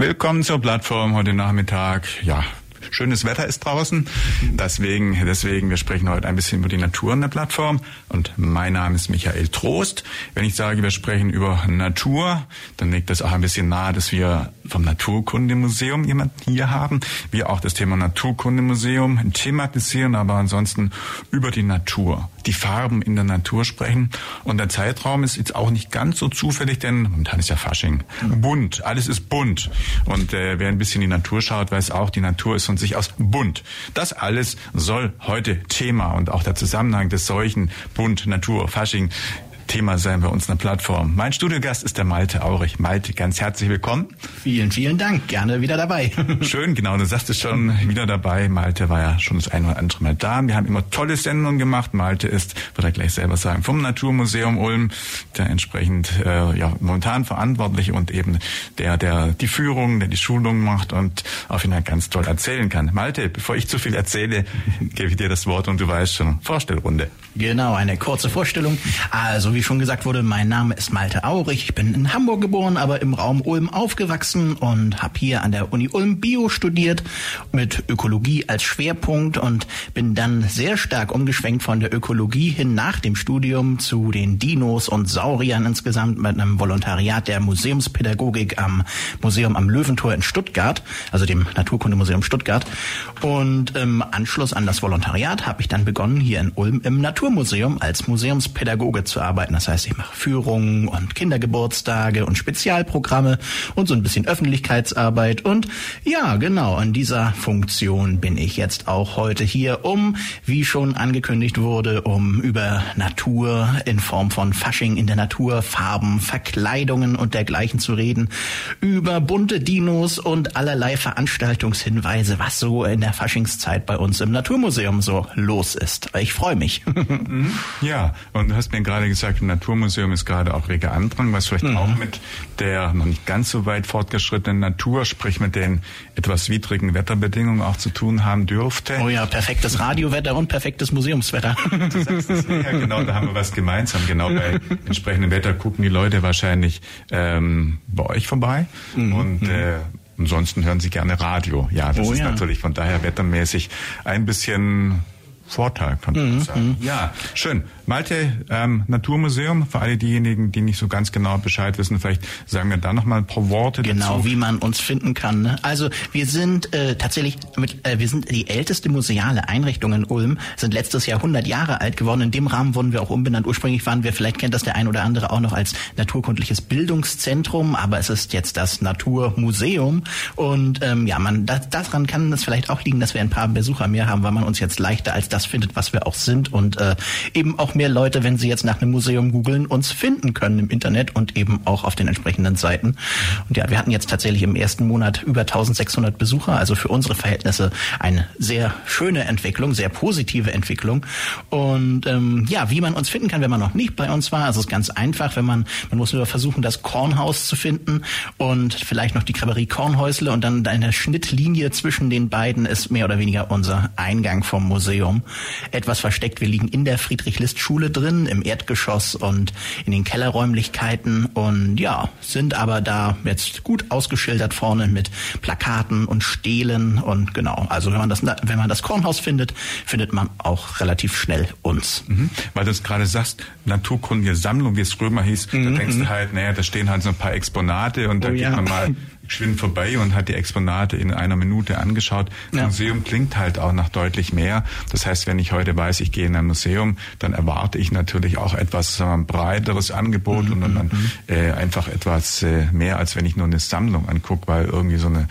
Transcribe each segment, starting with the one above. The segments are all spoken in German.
Willkommen zur Plattform heute Nachmittag. Ja, schönes Wetter ist draußen. Deswegen, deswegen, wir sprechen heute ein bisschen über die Natur in der Plattform. Und mein Name ist Michael Trost. Wenn ich sage, wir sprechen über Natur, dann liegt das auch ein bisschen nahe, dass wir vom Naturkundemuseum jemanden hier haben. Wir auch das Thema Naturkundemuseum thematisieren, aber ansonsten über die Natur, die Farben in der Natur sprechen. Und der Zeitraum ist jetzt auch nicht ganz so zufällig, denn momentan ist ja Fasching. Bunt, alles ist bunt. Und äh, wer ein bisschen in die Natur schaut, weiß auch, die Natur ist von sich aus bunt. Das alles soll heute Thema und auch der Zusammenhang des solchen Bunt, Natur, Fasching Thema sein bei uns in der Plattform. Mein Studiogast ist der Malte Aurich. Malte, ganz herzlich willkommen. Vielen, vielen Dank. Gerne wieder dabei. Schön, genau. Du sagst es schon, wieder dabei. Malte war ja schon das ein oder andere Mal da. Wir haben immer tolle Sendungen gemacht. Malte ist, wird er gleich selber sagen, vom Naturmuseum Ulm, der entsprechend äh, ja momentan verantwortlich und eben der, der die Führung, der die Schulung macht und auf jeden Fall ganz toll erzählen kann. Malte, bevor ich zu viel erzähle, gebe ich dir das Wort und du weißt schon, Vorstellrunde. Genau, eine kurze Vorstellung. Also wie schon gesagt wurde, mein Name ist Malte Aurich. Ich bin in Hamburg geboren, aber im Raum Ulm aufgewachsen und habe hier an der Uni Ulm Bio studiert mit Ökologie als Schwerpunkt und bin dann sehr stark umgeschwenkt von der Ökologie hin nach dem Studium zu den Dinos und Sauriern insgesamt mit einem Volontariat der Museumspädagogik am Museum am Löwentor in Stuttgart, also dem Naturkundemuseum Stuttgart. Und im Anschluss an das Volontariat habe ich dann begonnen, hier in Ulm im Naturmuseum als Museumspädagoge zu arbeiten. Das heißt, ich mache Führungen und Kindergeburtstage und Spezialprogramme und so ein bisschen Öffentlichkeitsarbeit. Und ja, genau, in dieser Funktion bin ich jetzt auch heute hier, um, wie schon angekündigt wurde, um über Natur in Form von Fasching in der Natur, Farben, Verkleidungen und dergleichen zu reden, über bunte Dinos und allerlei Veranstaltungshinweise, was so in der Faschingszeit bei uns im Naturmuseum so los ist. Ich freue mich. Ja, und du hast mir gerade gesagt, ein Naturmuseum ist gerade auch reger Andrang, was vielleicht mhm. auch mit der noch nicht ganz so weit fortgeschrittenen Natur, sprich mit den etwas widrigen Wetterbedingungen auch zu tun haben dürfte. Oh ja, perfektes Radiowetter und perfektes Museumswetter. Du sagst es, ja, genau, da haben wir was gemeinsam. Genau bei entsprechendem Wetter gucken die Leute wahrscheinlich ähm, bei euch vorbei mhm. und mhm. äh, Ansonsten hören Sie gerne Radio. Ja, das oh, ist ja. natürlich von daher wettermäßig ein bisschen Vorteil, kann man mhm. sagen. Mhm. Ja, schön. Malte, ähm, Naturmuseum, für alle diejenigen, die nicht so ganz genau Bescheid wissen, vielleicht sagen wir da noch mal ein paar Worte genau, dazu. wie man uns finden kann. Ne? Also wir sind äh, tatsächlich, mit, äh, wir sind die älteste museale Einrichtung in Ulm, sind letztes Jahr 100 Jahre alt geworden. In dem Rahmen wurden wir auch umbenannt. Ursprünglich waren wir, vielleicht kennt das der ein oder andere auch noch als naturkundliches Bildungszentrum, aber es ist jetzt das Naturmuseum. Und ähm, ja, man das, daran kann es vielleicht auch liegen, dass wir ein paar Besucher mehr haben, weil man uns jetzt leichter als das findet, was wir auch sind und äh, eben auch mehr Leute, wenn sie jetzt nach einem Museum googeln, uns finden können im Internet und eben auch auf den entsprechenden Seiten. Und ja, wir hatten jetzt tatsächlich im ersten Monat über 1600 Besucher, also für unsere Verhältnisse eine sehr schöne Entwicklung, sehr positive Entwicklung. Und ähm, ja, wie man uns finden kann, wenn man noch nicht bei uns war, also es ist ganz einfach, wenn man, man muss nur versuchen, das Kornhaus zu finden und vielleicht noch die Kraberie Kornhäusle und dann eine Schnittlinie zwischen den beiden ist mehr oder weniger unser Eingang vom Museum. Etwas versteckt, wir liegen in der Friedrich-List-Schule Schule drin, im Erdgeschoss und in den Kellerräumlichkeiten und ja, sind aber da jetzt gut ausgeschildert vorne mit Plakaten und Stelen und genau. Also wenn man das, wenn man das Kornhaus findet, findet man auch relativ schnell uns. Mhm. Weil du es gerade sagst, naturkundige Sammlung, wie es Römer hieß, mhm. da denkst du halt, naja, da stehen halt so ein paar Exponate und da oh, geht ja. man mal geschwind vorbei und hat die Exponate in einer Minute angeschaut. Das ja. Museum klingt halt auch nach deutlich mehr. Das heißt, wenn ich heute weiß, ich gehe in ein Museum, dann erwarte ich natürlich auch etwas wir, breiteres Angebot mhm. und dann mhm. äh, einfach etwas äh, mehr, als wenn ich nur eine Sammlung angucke, weil irgendwie so eine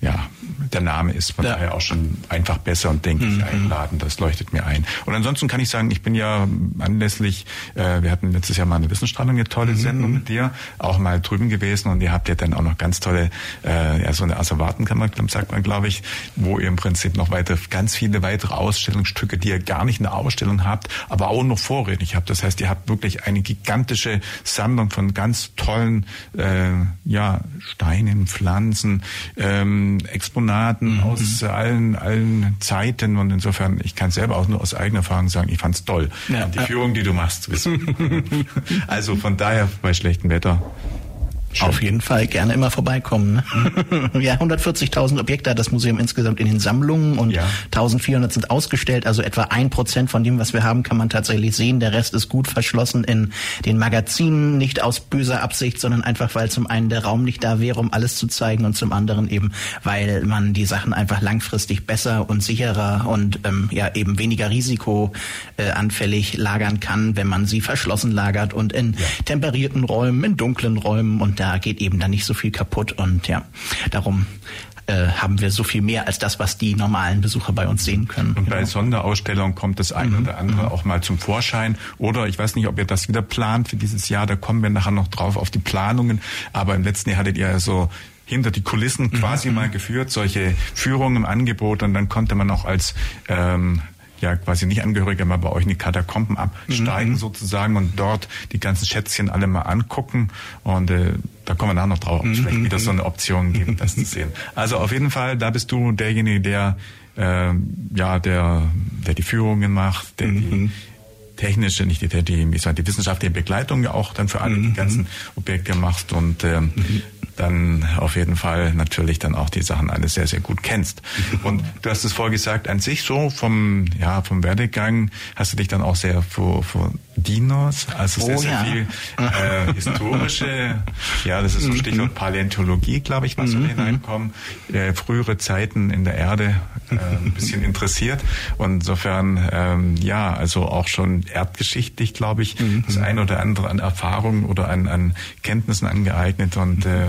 ja, der Name ist von ja. daher auch schon einfach besser und denke ich mhm. einladen. Das leuchtet mir ein. Und ansonsten kann ich sagen, ich bin ja anlässlich, äh, wir hatten letztes Jahr mal eine Wissensstrahlung, eine tolle mhm. Sendung mit dir, auch mal drüben gewesen und ihr habt ja dann auch noch ganz tolle, äh, ja so eine Asservaten kann man, sagt man, glaube ich, wo ihr im Prinzip noch weiter, ganz viele weitere Ausstellungsstücke, die ihr gar nicht in der Ausstellung habt, aber auch noch vorrätig habt. Das heißt, ihr habt wirklich eine gigantische Sammlung von ganz tollen, äh, ja, Steinen, Pflanzen, ähm, Exponaten mhm. aus allen, allen Zeiten und insofern, ich kann selber auch nur aus eigener Erfahrung sagen, ich fand's toll. Ja, die. Führung, die du machst, also von daher bei schlechtem Wetter Schön. Auf jeden Fall gerne immer vorbeikommen. Ne? ja, 140.000 Objekte hat das Museum insgesamt in den Sammlungen und ja. 1.400 sind ausgestellt. Also etwa ein Prozent von dem, was wir haben, kann man tatsächlich sehen. Der Rest ist gut verschlossen in den Magazinen, nicht aus böser Absicht, sondern einfach, weil zum einen der Raum nicht da wäre, um alles zu zeigen und zum anderen eben, weil man die Sachen einfach langfristig besser und sicherer und ähm, ja eben weniger risikoanfällig äh, lagern kann, wenn man sie verschlossen lagert und in ja. temperierten Räumen, in dunklen Räumen und da geht eben dann nicht so viel kaputt und ja, darum äh, haben wir so viel mehr als das, was die normalen Besucher bei uns sehen können. Und bei genau. Sonderausstellungen kommt das eine mhm. oder andere mhm. auch mal zum Vorschein. Oder ich weiß nicht, ob ihr das wieder plant für dieses Jahr, da kommen wir nachher noch drauf auf die Planungen. Aber im letzten Jahr hattet ihr ja so hinter die Kulissen mhm. quasi mhm. mal geführt, solche Führungen im Angebot und dann konnte man auch als ähm, ja quasi nicht Angehörige mal bei euch in die Katakomben absteigen mhm. sozusagen und dort die ganzen Schätzchen alle mal angucken und äh, da kommen wir nachher noch drauf, ob es mhm. vielleicht wieder so eine Option gibt, das zu sehen. Also auf jeden Fall, da bist du derjenige, der äh, ja der der die Führungen macht, der mhm. die technische, nicht die, die, soll, die wissenschaftliche Begleitung ja auch dann für alle die mhm. ganzen Objekte machst und mhm dann auf jeden Fall natürlich dann auch die Sachen alles sehr, sehr gut kennst. Und du hast es vorher gesagt, an sich so vom, ja, vom Werdegang hast du dich dann auch sehr für, für Dinos, also sehr, oh, sehr ja. viel äh, historische, ja, das ist so mhm. Stichwort Paläontologie, glaube ich, was mhm. so hineinkommen, äh, frühere Zeiten in der Erde äh, ein bisschen interessiert. Und insofern, ähm, ja, also auch schon erdgeschichtlich, glaube ich, mhm. das ein oder andere an Erfahrungen oder an, an Kenntnissen angeeignet und äh,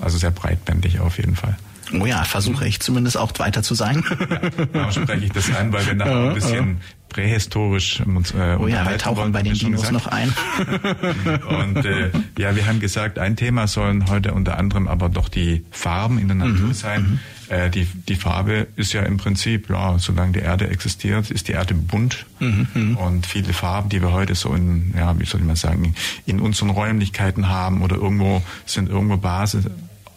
also sehr breitbändig auf jeden Fall. Oh ja, versuche ich zumindest auch weiter zu sein. Ja, darum spreche ich das an, weil wir nachher ein bisschen prähistorisch uns äh, Oh ja, wir tauchen bei den Dinos noch ein. und äh, ja, wir haben gesagt, ein Thema sollen heute unter anderem aber doch die Farben in der Natur mhm, sein. Mhm. Äh, die, die Farbe ist ja im Prinzip, ja, solange die Erde existiert, ist die Erde bunt. Mhm, mhm. und viele Farben, die wir heute so in, ja, wie soll man sagen, in unseren Räumlichkeiten haben oder irgendwo sind irgendwo Basis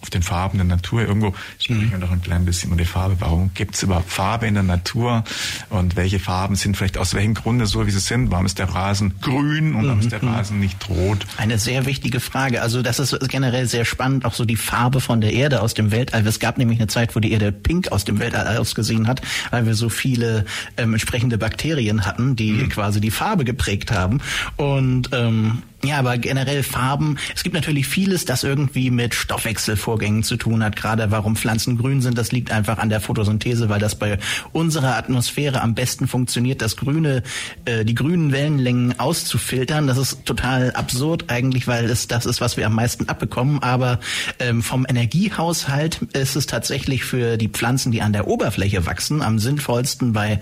auf den Farben der Natur. Irgendwo sprechen wir doch ein klein bisschen über die Farbe. Warum gibt es überhaupt Farbe in der Natur? Und welche Farben sind vielleicht aus welchem Grunde so, wie sie sind? Warum ist der Rasen grün und warum ist der mhm. Rasen nicht rot? Eine sehr wichtige Frage. Also das ist generell sehr spannend, auch so die Farbe von der Erde aus dem Weltall. Es gab nämlich eine Zeit, wo die Erde pink aus dem Weltall ausgesehen hat, weil wir so viele ähm, entsprechende Bakterien hatten, die mhm. quasi die Farbe geprägt haben. Und ähm, ja, aber generell Farben. Es gibt natürlich vieles, das irgendwie mit Stoffwechselvorgängen zu tun hat. Gerade warum Pflanzen grün sind, das liegt einfach an der Photosynthese, weil das bei unserer Atmosphäre am besten funktioniert, das grüne, äh, die grünen Wellenlängen auszufiltern. Das ist total absurd eigentlich, weil es das ist, was wir am meisten abbekommen. Aber ähm, vom Energiehaushalt ist es tatsächlich für die Pflanzen, die an der Oberfläche wachsen, am sinnvollsten bei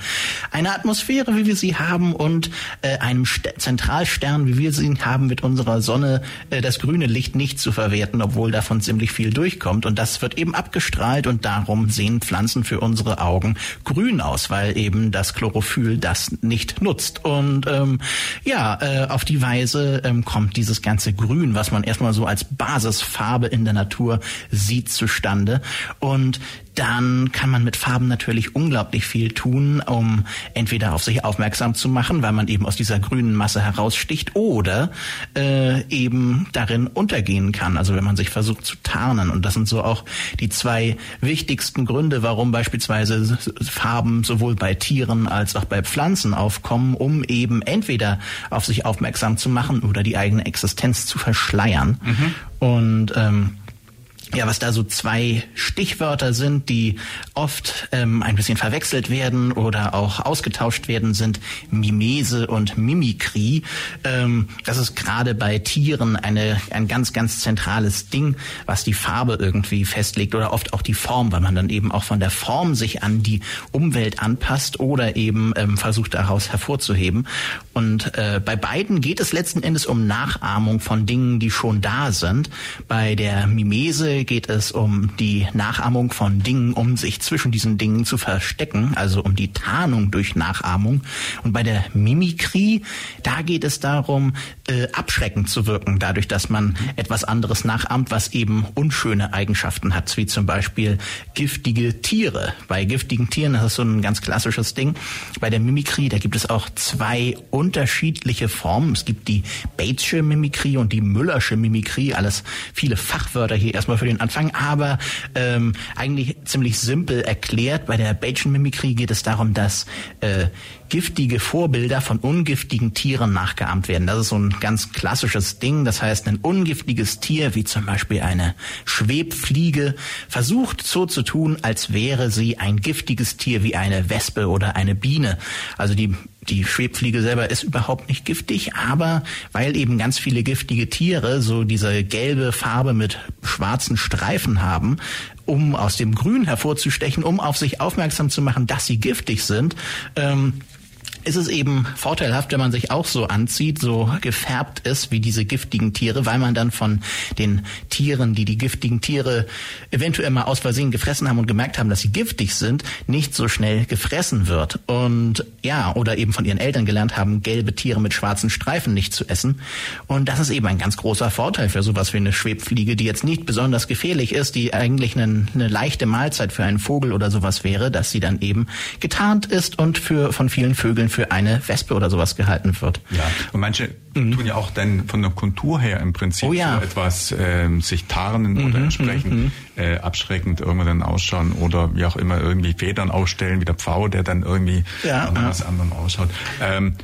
einer Atmosphäre, wie wir sie haben, und äh, einem St Zentralstern, wie wir sie haben mit unserer Sonne äh, das grüne Licht nicht zu verwerten, obwohl davon ziemlich viel durchkommt. Und das wird eben abgestrahlt und darum sehen Pflanzen für unsere Augen grün aus, weil eben das Chlorophyll das nicht nutzt. Und ähm, ja, äh, auf die Weise ähm, kommt dieses ganze Grün, was man erstmal so als Basisfarbe in der Natur sieht, zustande. Und dann kann man mit Farben natürlich unglaublich viel tun, um entweder auf sich aufmerksam zu machen, weil man eben aus dieser grünen Masse heraussticht, oder äh, eben darin untergehen kann. Also wenn man sich versucht zu tarnen. Und das sind so auch die zwei wichtigsten Gründe, warum beispielsweise Farben sowohl bei Tieren als auch bei Pflanzen aufkommen, um eben entweder auf sich aufmerksam zu machen oder die eigene Existenz zu verschleiern. Mhm. Und ähm, ja, was da so zwei Stichwörter sind, die oft ähm, ein bisschen verwechselt werden oder auch ausgetauscht werden, sind Mimese und Mimikrie. Ähm, das ist gerade bei Tieren eine, ein ganz, ganz zentrales Ding, was die Farbe irgendwie festlegt oder oft auch die Form, weil man dann eben auch von der Form sich an die Umwelt anpasst oder eben ähm, versucht daraus hervorzuheben. Und äh, bei beiden geht es letzten Endes um Nachahmung von Dingen, die schon da sind. Bei der Mimese geht es um die Nachahmung von Dingen, um sich zwischen diesen Dingen zu verstecken, also um die Tarnung durch Nachahmung. Und bei der Mimikrie, da geht es darum, äh, abschreckend zu wirken, dadurch, dass man etwas anderes nachahmt, was eben unschöne Eigenschaften hat, wie zum Beispiel giftige Tiere. Bei giftigen Tieren, das ist so ein ganz klassisches Ding. Bei der Mimikrie, da gibt es auch zwei unterschiedliche Formen. Es gibt die Batesche Mimikrie und die Müllersche Mimikrie, alles viele Fachwörter hier erstmal für Anfang, aber ähm, eigentlich ziemlich simpel erklärt. Bei der Bayesian Mimikrie geht es darum, dass äh, giftige Vorbilder von ungiftigen Tieren nachgeahmt werden. Das ist so ein ganz klassisches Ding. Das heißt, ein ungiftiges Tier, wie zum Beispiel eine Schwebfliege, versucht so zu tun, als wäre sie ein giftiges Tier wie eine Wespe oder eine Biene. Also die die Schwebfliege selber ist überhaupt nicht giftig, aber weil eben ganz viele giftige Tiere so diese gelbe Farbe mit schwarzen Streifen haben, um aus dem Grün hervorzustechen, um auf sich aufmerksam zu machen, dass sie giftig sind, ähm, ist es eben vorteilhaft, wenn man sich auch so anzieht, so gefärbt ist wie diese giftigen Tiere, weil man dann von den Tieren, die die giftigen Tiere eventuell mal aus Versehen gefressen haben und gemerkt haben, dass sie giftig sind, nicht so schnell gefressen wird. Und ja, oder eben von ihren Eltern gelernt haben, gelbe Tiere mit schwarzen Streifen nicht zu essen. Und das ist eben ein ganz großer Vorteil für sowas wie eine Schwebfliege, die jetzt nicht besonders gefährlich ist, die eigentlich eine, eine leichte Mahlzeit für einen Vogel oder sowas wäre, dass sie dann eben getarnt ist und für von vielen Vögeln für eine Wespe oder sowas gehalten wird. Ja, und manche mhm. tun ja auch dann von der Kontur her im Prinzip oh ja. so etwas ähm, sich tarnen mhm, oder entsprechend mhm. äh, abschreckend irgendwann dann ausschauen oder wie auch immer irgendwie Federn ausstellen, wie der Pfau, der dann irgendwie ja, ja. was anderem ausschaut. Ähm,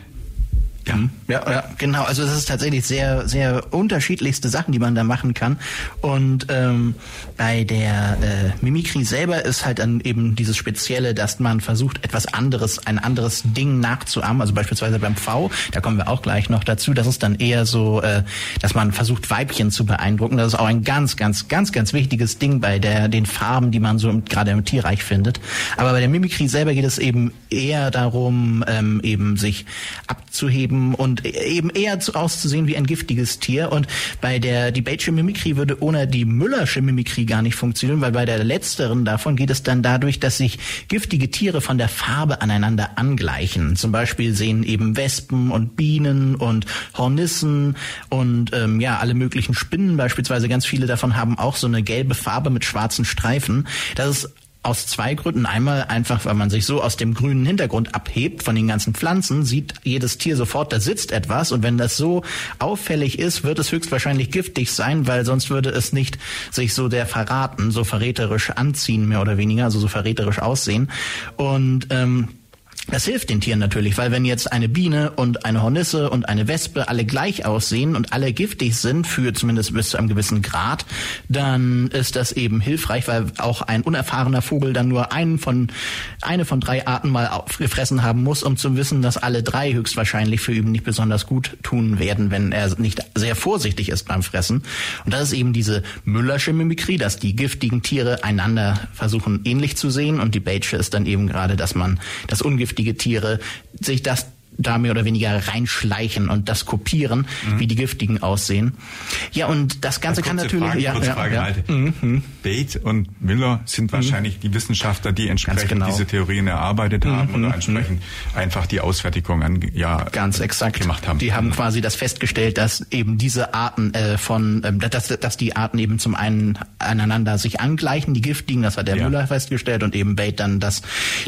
ja. Mhm. ja, ja, genau. Also es ist tatsächlich sehr, sehr unterschiedlichste Sachen, die man da machen kann. Und ähm, bei der äh, Mimikrie selber ist halt dann eben dieses Spezielle, dass man versucht, etwas anderes, ein anderes Ding nachzuahmen. Also beispielsweise beim V, da kommen wir auch gleich noch dazu. Das ist dann eher so, äh, dass man versucht, Weibchen zu beeindrucken. Das ist auch ein ganz, ganz, ganz, ganz wichtiges Ding bei der den Farben, die man so gerade im Tierreich findet. Aber bei der Mimikrie selber geht es eben eher darum, ähm, eben sich abzuheben eben und eben eher auszusehen wie ein giftiges Tier. Und bei der Debatesche Mimikrie würde ohne die Müllersche Mimikrie gar nicht funktionieren, weil bei der letzteren davon geht es dann dadurch, dass sich giftige Tiere von der Farbe aneinander angleichen. Zum Beispiel sehen eben Wespen und Bienen und Hornissen und ähm, ja alle möglichen Spinnen beispielsweise ganz viele davon haben auch so eine gelbe Farbe mit schwarzen Streifen. Das ist aus zwei Gründen. Einmal einfach, weil man sich so aus dem grünen Hintergrund abhebt von den ganzen Pflanzen, sieht jedes Tier sofort, da sitzt etwas. Und wenn das so auffällig ist, wird es höchstwahrscheinlich giftig sein, weil sonst würde es nicht sich so der verraten, so verräterisch anziehen, mehr oder weniger, also so verräterisch aussehen. Und ähm, das hilft den Tieren natürlich, weil wenn jetzt eine Biene und eine Hornisse und eine Wespe alle gleich aussehen und alle giftig sind, für zumindest bis zu einem gewissen Grad, dann ist das eben hilfreich, weil auch ein unerfahrener Vogel dann nur einen von, eine von drei Arten mal gefressen haben muss, um zu wissen, dass alle drei höchstwahrscheinlich für ihn nicht besonders gut tun werden, wenn er nicht sehr vorsichtig ist beim Fressen. Und das ist eben diese Müllersche Mimikrie, dass die giftigen Tiere einander versuchen ähnlich zu sehen und die Batesche ist dann eben gerade, dass man das Ungift giftige Tiere sich das da mehr oder weniger reinschleichen und das kopieren, mhm. wie die giftigen aussehen. Ja, und das Ganze kann natürlich. Frage, ja, ja, ja. Malte. Mhm. Bate und Miller sind mhm. wahrscheinlich die Wissenschaftler, die entsprechend genau. diese Theorien erarbeitet haben mhm. oder entsprechend einfach die Ausfertigung an, ja, ganz exakt gemacht haben. Die haben mhm. quasi das festgestellt, dass eben diese Arten äh, von, ähm, dass, dass die Arten eben zum einen aneinander sich angleichen, die giftigen, das hat der ja. Müller festgestellt und eben Bate dann, dass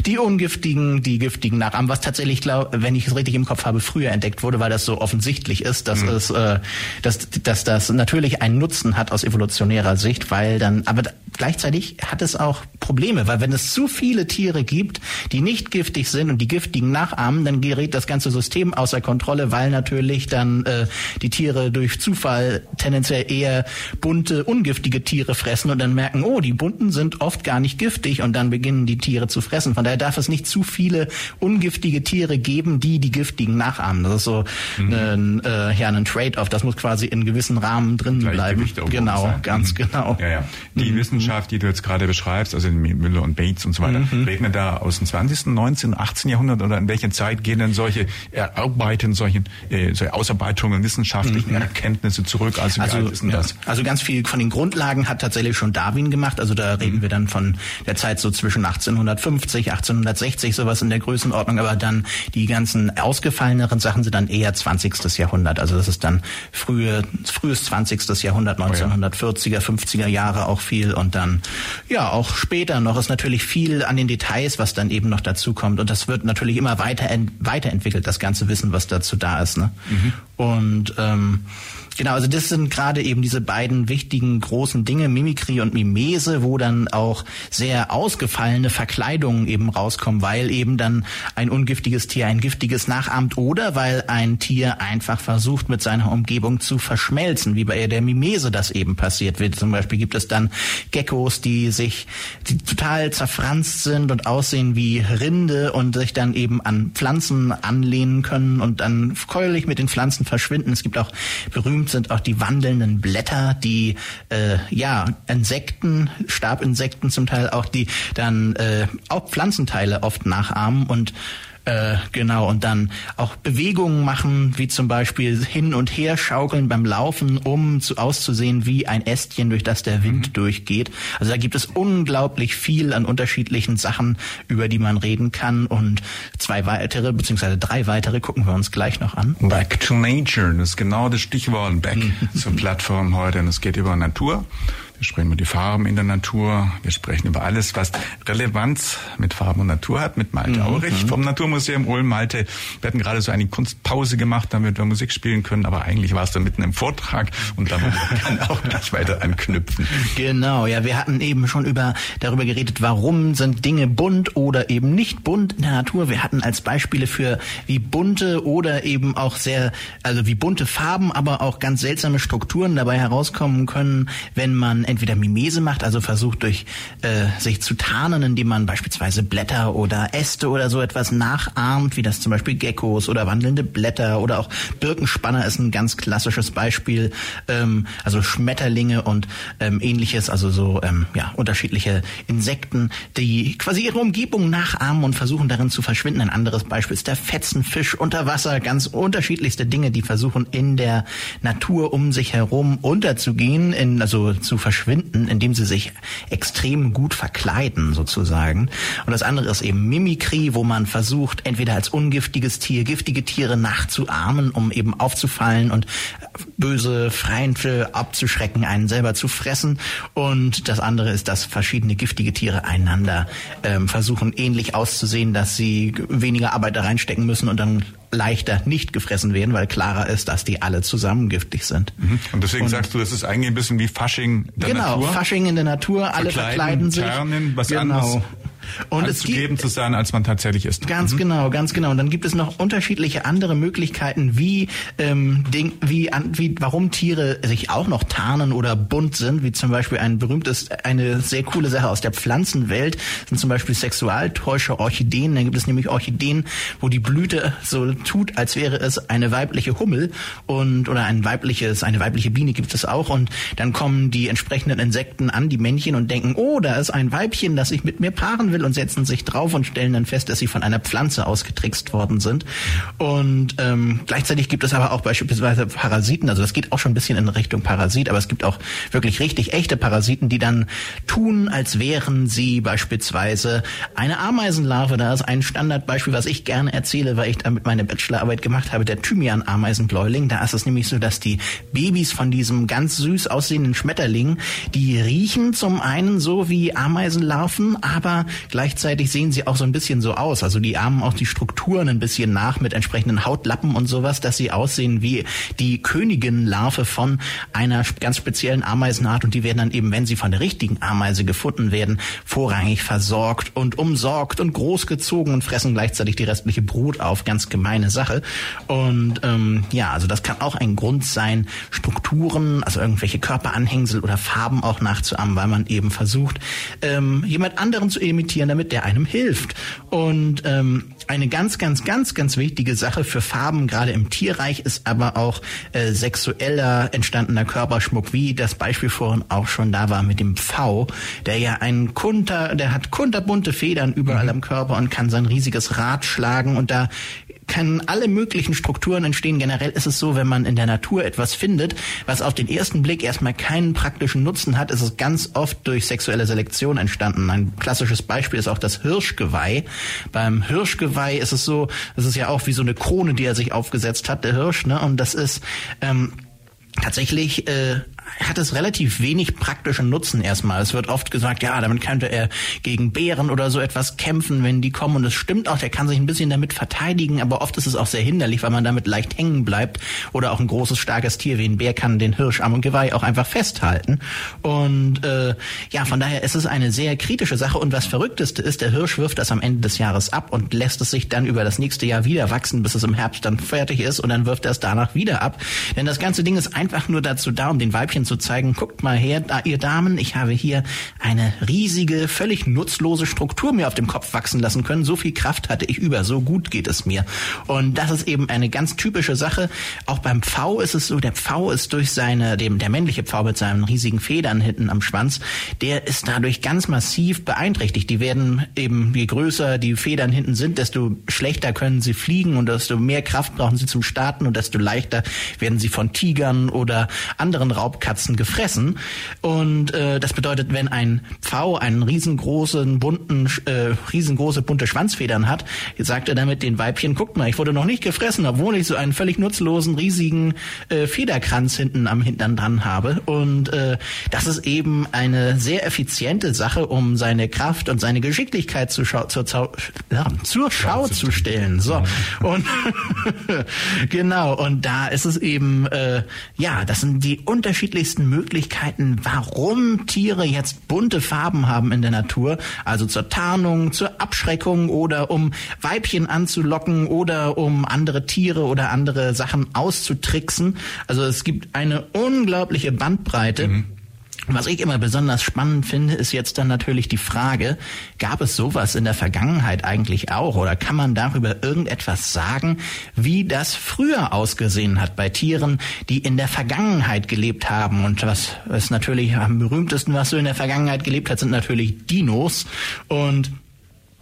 die ungiftigen, die giftigen nachahmen, was tatsächlich, glaub, wenn ich es richtig im Kopf habe, früher entdeckt wurde, weil das so offensichtlich ist, dass mhm. es, äh, dass, dass das natürlich einen Nutzen hat aus evolutionärer Sicht, weil dann, aber gleichzeitig hat es auch Probleme, weil wenn es zu viele Tiere gibt, die nicht giftig sind und die giftigen nachahmen, dann gerät das ganze System außer Kontrolle, weil natürlich dann äh, die Tiere durch Zufall tendenziell eher bunte, ungiftige Tiere fressen und dann merken, oh, die bunten sind oft gar nicht giftig und dann beginnen die Tiere zu fressen. Von daher darf es nicht zu viele ungiftige Tiere geben, die die giftigen nachahmen. Das ist so mhm. ein, äh, ja, ein Trade-off. Das muss quasi in gewissen Rahmen drin bleiben. Genau, ganz mhm. genau. Ja, ja. Die mhm. Wissenschaft, die du jetzt gerade beschreibst, also Müller und Bates und so weiter, mhm. reden wir da aus dem 20., 19., 18. Jahrhundert oder in welcher Zeit gehen denn solche Erarbeiten, solche, äh, solche Ausarbeitungen wissenschaftlichen mhm. Erkenntnisse zurück? Also, also, ist denn ja. das? also ganz viel von den Grundlagen hat tatsächlich schon Darwin gemacht. Also da reden mhm. wir dann von der Zeit so zwischen 1850, 1860, sowas in der Größenordnung. Aber dann die ganzen ausgefalleneren Sachen sind dann eher 20. Jahrhundert. Also das ist dann frühe, frühes 20. Jahrhundert, 1940er, 50er Jahre auch viel. Und dann, ja, auch später noch ist natürlich viel an den Details, was dann eben noch dazu kommt. Und das wird natürlich immer weiter, weiterentwickelt, das ganze Wissen, was dazu da ist. Ne? Mhm. Und ähm, Genau, also das sind gerade eben diese beiden wichtigen großen Dinge, Mimikrie und Mimese, wo dann auch sehr ausgefallene Verkleidungen eben rauskommen, weil eben dann ein ungiftiges Tier ein giftiges nachahmt oder weil ein Tier einfach versucht, mit seiner Umgebung zu verschmelzen, wie bei der Mimese das eben passiert wird. Zum Beispiel gibt es dann Geckos, die sich die total zerfranst sind und aussehen wie Rinde und sich dann eben an Pflanzen anlehnen können und dann keulig mit den Pflanzen verschwinden. Es gibt auch berühmt sind auch die wandelnden Blätter, die äh, ja Insekten, Stabinsekten zum Teil auch, die dann äh, auch Pflanzenteile oft nachahmen. Und äh, genau, und dann auch Bewegungen machen, wie zum Beispiel hin und her schaukeln beim Laufen, um zu, auszusehen wie ein Ästchen, durch das der Wind mhm. durchgeht. Also da gibt es unglaublich viel an unterschiedlichen Sachen, über die man reden kann. Und zwei weitere, beziehungsweise drei weitere gucken wir uns gleich noch an. Back to Nature, das ist genau das Stichwort. Back mhm. zur Plattform heute. Und es geht über Natur. Wir sprechen über die Farben in der Natur. Wir sprechen über alles, was Relevanz mit Farben und Natur hat, mit Malte mhm. Aurich vom Naturmuseum Ulm. Malte, wir hatten gerade so eine Kunstpause gemacht, damit wir Musik spielen können, aber eigentlich warst du mitten im Vortrag und da kann auch gleich weiter anknüpfen. Genau, ja, wir hatten eben schon über darüber geredet, warum sind Dinge bunt oder eben nicht bunt in der Natur. Wir hatten als Beispiele für wie bunte oder eben auch sehr, also wie bunte Farben, aber auch ganz seltsame Strukturen dabei herauskommen können, wenn man entweder Mimese macht, also versucht durch äh, sich zu tarnen, indem man beispielsweise Blätter oder Äste oder so etwas nachahmt, wie das zum Beispiel Geckos oder wandelnde Blätter oder auch Birkenspanner ist ein ganz klassisches Beispiel, ähm, also Schmetterlinge und ähm, ähnliches, also so ähm, ja unterschiedliche Insekten, die quasi ihre Umgebung nachahmen und versuchen darin zu verschwinden. Ein anderes Beispiel ist der Fetzenfisch unter Wasser, ganz unterschiedlichste Dinge, die versuchen in der Natur um sich herum unterzugehen, in, also zu verschwinden verschwinden, indem sie sich extrem gut verkleiden sozusagen. Und das andere ist eben Mimikrie, wo man versucht, entweder als ungiftiges Tier giftige Tiere nachzuahmen, um eben aufzufallen und böse Feinde abzuschrecken, einen selber zu fressen. Und das andere ist, dass verschiedene giftige Tiere einander ähm, versuchen, ähnlich auszusehen, dass sie weniger Arbeit da reinstecken müssen und dann leichter nicht gefressen werden, weil klarer ist, dass die alle zusammen giftig sind. Mhm. Und deswegen und, sagst du, das ist eigentlich ein bisschen wie Fasching der genau, Natur? Genau, Fasching in der Natur, alle verkleiden sich. Tarnen, was genau. anderes und es gibt, zu sein, als man tatsächlich ist. Ganz mhm. genau, ganz genau. Und dann gibt es noch unterschiedliche andere Möglichkeiten, wie, ähm, Ding, wie, an, wie, warum Tiere sich auch noch tarnen oder bunt sind, wie zum Beispiel ein berühmtes, eine sehr coole Sache aus der Pflanzenwelt, sind zum Beispiel Sexualtäusche Orchideen. Da gibt es nämlich Orchideen, wo die Blüte so tut, als wäre es eine weibliche Hummel und oder ein weibliches, eine weibliche Biene gibt es auch. Und dann kommen die entsprechenden Insekten an die Männchen und denken, oh, da ist ein Weibchen, das sich mit mir paaren will will und setzen sich drauf und stellen dann fest, dass sie von einer Pflanze ausgetrickst worden sind. Und ähm, gleichzeitig gibt es aber auch beispielsweise Parasiten, also das geht auch schon ein bisschen in Richtung Parasit, aber es gibt auch wirklich richtig echte Parasiten, die dann tun, als wären sie beispielsweise eine Ameisenlarve. Da ist ein Standardbeispiel, was ich gerne erzähle, weil ich damit meine Bachelorarbeit gemacht habe, der Thymian-Ameisenbläuling. Da ist es nämlich so, dass die Babys von diesem ganz süß aussehenden Schmetterling, die riechen zum einen so wie Ameisenlarven, aber gleichzeitig sehen sie auch so ein bisschen so aus. Also die ahmen auch die Strukturen ein bisschen nach mit entsprechenden Hautlappen und sowas, dass sie aussehen wie die Königinlarve von einer ganz speziellen Ameisenart und die werden dann eben, wenn sie von der richtigen Ameise gefunden werden, vorrangig versorgt und umsorgt und großgezogen und fressen gleichzeitig die restliche Brut auf. Ganz gemeine Sache. Und ähm, ja, also das kann auch ein Grund sein, Strukturen, also irgendwelche Körperanhängsel oder Farben auch nachzuahmen, weil man eben versucht, ähm, jemand anderen zu imitieren, damit der einem hilft. Und ähm, eine ganz, ganz, ganz, ganz wichtige Sache für Farben, gerade im Tierreich, ist aber auch äh, sexueller entstandener Körperschmuck, wie das Beispiel vorhin auch schon da war mit dem V, der ja ein kunter, der hat kunterbunte Federn überall mhm. am Körper und kann sein riesiges Rad schlagen und da können alle möglichen Strukturen entstehen. Generell ist es so, wenn man in der Natur etwas findet, was auf den ersten Blick erstmal keinen praktischen Nutzen hat, ist es ganz oft durch sexuelle Selektion entstanden. Ein klassisches Beispiel ist auch das Hirschgeweih. Beim Hirschgeweih ist es so, das ist ja auch wie so eine Krone, die er sich aufgesetzt hat, der Hirsch, ne? Und das ist ähm, tatsächlich äh, hat es relativ wenig praktischen Nutzen erstmal. Es wird oft gesagt, ja, damit könnte er gegen Bären oder so etwas kämpfen, wenn die kommen. Und es stimmt auch, der kann sich ein bisschen damit verteidigen, aber oft ist es auch sehr hinderlich, weil man damit leicht hängen bleibt. Oder auch ein großes, starkes Tier wie ein Bär kann den Hirsch am Geweih auch einfach festhalten. Und äh, ja, von daher ist es eine sehr kritische Sache. Und was Verrückteste ist, der Hirsch wirft das am Ende des Jahres ab und lässt es sich dann über das nächste Jahr wieder wachsen, bis es im Herbst dann fertig ist und dann wirft er es danach wieder ab. Denn das ganze Ding ist einfach nur dazu da, um den Weibchen zu zeigen, guckt mal her, da, ihr Damen, ich habe hier eine riesige, völlig nutzlose Struktur mir auf dem Kopf wachsen lassen können. So viel Kraft hatte ich über, so gut geht es mir. Und das ist eben eine ganz typische Sache. Auch beim Pfau ist es so, der Pfau ist durch seine, dem, der männliche Pfau mit seinen riesigen Federn hinten am Schwanz, der ist dadurch ganz massiv beeinträchtigt. Die werden eben, je größer die Federn hinten sind, desto schlechter können sie fliegen und desto mehr Kraft brauchen sie zum Starten und desto leichter werden sie von Tigern oder anderen Raubkatzen gefressen. Und äh, das bedeutet, wenn ein Pfau einen riesengroßen, bunten, äh, riesengroße bunte Schwanzfedern hat, sagt er damit den Weibchen, guckt mal, ich wurde noch nicht gefressen, obwohl ich so einen völlig nutzlosen, riesigen äh, Federkranz hinten am Hintern dran habe. Und äh, das ist eben eine sehr effiziente Sache, um seine Kraft und seine Geschicklichkeit zu schau zur, ja, zur Schau zu stellen. So. Und genau, und da ist es eben, äh, ja, das sind die unterschiedlichsten Möglichkeiten, warum Tiere jetzt bunte Farben haben in der Natur, also zur Tarnung, zur Abschreckung oder um Weibchen anzulocken oder um andere Tiere oder andere Sachen auszutricksen. Also es gibt eine unglaubliche Bandbreite. Mhm. Was ich immer besonders spannend finde, ist jetzt dann natürlich die Frage, gab es sowas in der Vergangenheit eigentlich auch oder kann man darüber irgendetwas sagen, wie das früher ausgesehen hat bei Tieren, die in der Vergangenheit gelebt haben? Und was ist natürlich am berühmtesten, was so in der Vergangenheit gelebt hat, sind natürlich Dinos und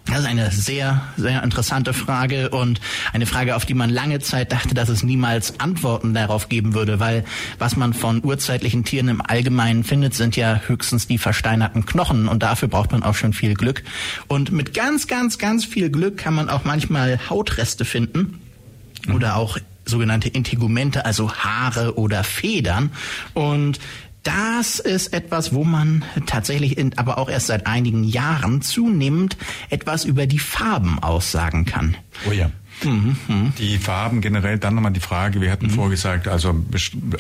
das ist eine sehr, sehr interessante Frage und eine Frage, auf die man lange Zeit dachte, dass es niemals Antworten darauf geben würde, weil was man von urzeitlichen Tieren im Allgemeinen findet, sind ja höchstens die versteinerten Knochen und dafür braucht man auch schon viel Glück. Und mit ganz, ganz, ganz viel Glück kann man auch manchmal Hautreste finden oder auch sogenannte Integumente, also Haare oder Federn. Und das ist etwas, wo man tatsächlich, in, aber auch erst seit einigen Jahren zunehmend etwas über die Farben aussagen kann. Oh ja. Mhm, mhm. Die Farben generell, dann nochmal die Frage, wir hatten mhm. vorgesagt, also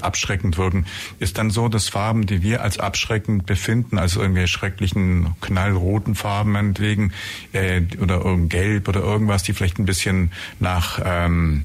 abschreckend wirken. Ist dann so, dass Farben, die wir als abschreckend befinden, also irgendwelche schrecklichen knallroten Farben meinetwegen, äh, oder gelb oder irgendwas, die vielleicht ein bisschen nach ähm,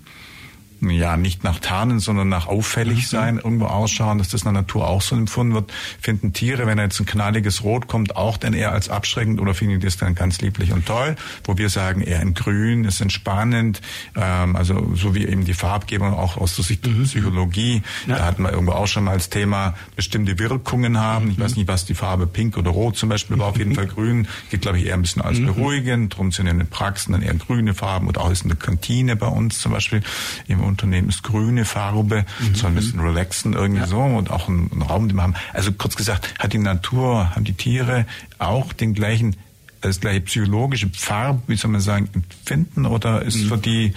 ja nicht nach Tarnen, sondern nach auffällig mhm. sein, irgendwo ausschauen, dass das in der Natur auch so empfunden wird. Finden Tiere, wenn jetzt ein knalliges Rot kommt, auch dann eher als abschreckend oder finden die das dann ganz lieblich und toll? Wo wir sagen, eher in Grün ist entspannend, ähm, also so wie eben die Farbgebung auch aus der Sicht mhm. Psychologie. Ja. Da hatten wir irgendwo auch schon mal als Thema bestimmte Wirkungen haben. Ich weiß mhm. nicht, was die Farbe Pink oder Rot zum Beispiel war, auf jeden Fall Grün. Geht, glaube ich, eher ein bisschen als mhm. beruhigend. Drum sind in den Praxen dann eher grüne Farben oder auch in der Kantine bei uns zum Beispiel im Unternehmen ist grüne Farbe, mhm. soll ein bisschen relaxen irgendwie ja. so und auch einen Raum, den wir haben. Also kurz gesagt, hat die Natur, haben die Tiere auch den gleichen, das gleiche psychologische Farb, wie soll man sagen, Empfinden oder ist mhm. für die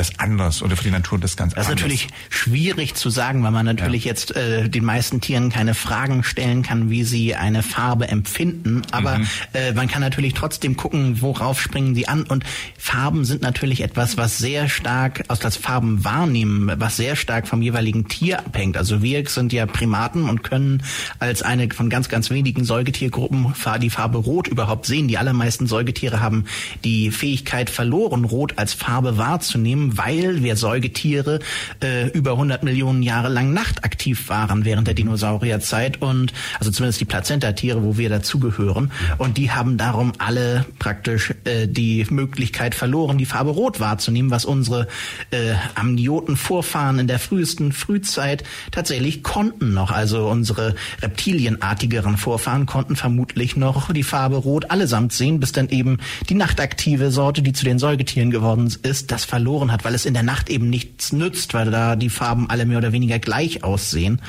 das anders oder für die Natur das ganz das anders? Das ist natürlich schwierig zu sagen, weil man natürlich ja. jetzt äh, den meisten Tieren keine Fragen stellen kann, wie sie eine Farbe empfinden. Aber mhm. äh, man kann natürlich trotzdem gucken, worauf springen sie an. Und Farben sind natürlich etwas, was sehr stark aus das Farben wahrnehmen, was sehr stark vom jeweiligen Tier abhängt. Also wir sind ja Primaten und können als eine von ganz, ganz wenigen Säugetiergruppen die Farbe Rot überhaupt sehen. Die allermeisten Säugetiere haben die Fähigkeit verloren, Rot als Farbe wahrzunehmen, weil wir Säugetiere äh, über 100 Millionen Jahre lang nachtaktiv waren während der Dinosaurierzeit und also zumindest die Plazentatiere, wo wir dazugehören. Und die haben darum alle praktisch äh, die Möglichkeit verloren, die Farbe Rot wahrzunehmen, was unsere äh, Amnioten-Vorfahren in der frühesten Frühzeit tatsächlich konnten noch. Also unsere reptilienartigeren Vorfahren konnten vermutlich noch die Farbe Rot allesamt sehen, bis dann eben die nachtaktive Sorte, die zu den Säugetieren geworden ist, das verloren hat, weil es in der Nacht eben nichts nützt, weil da die Farben alle mehr oder weniger gleich aussehen.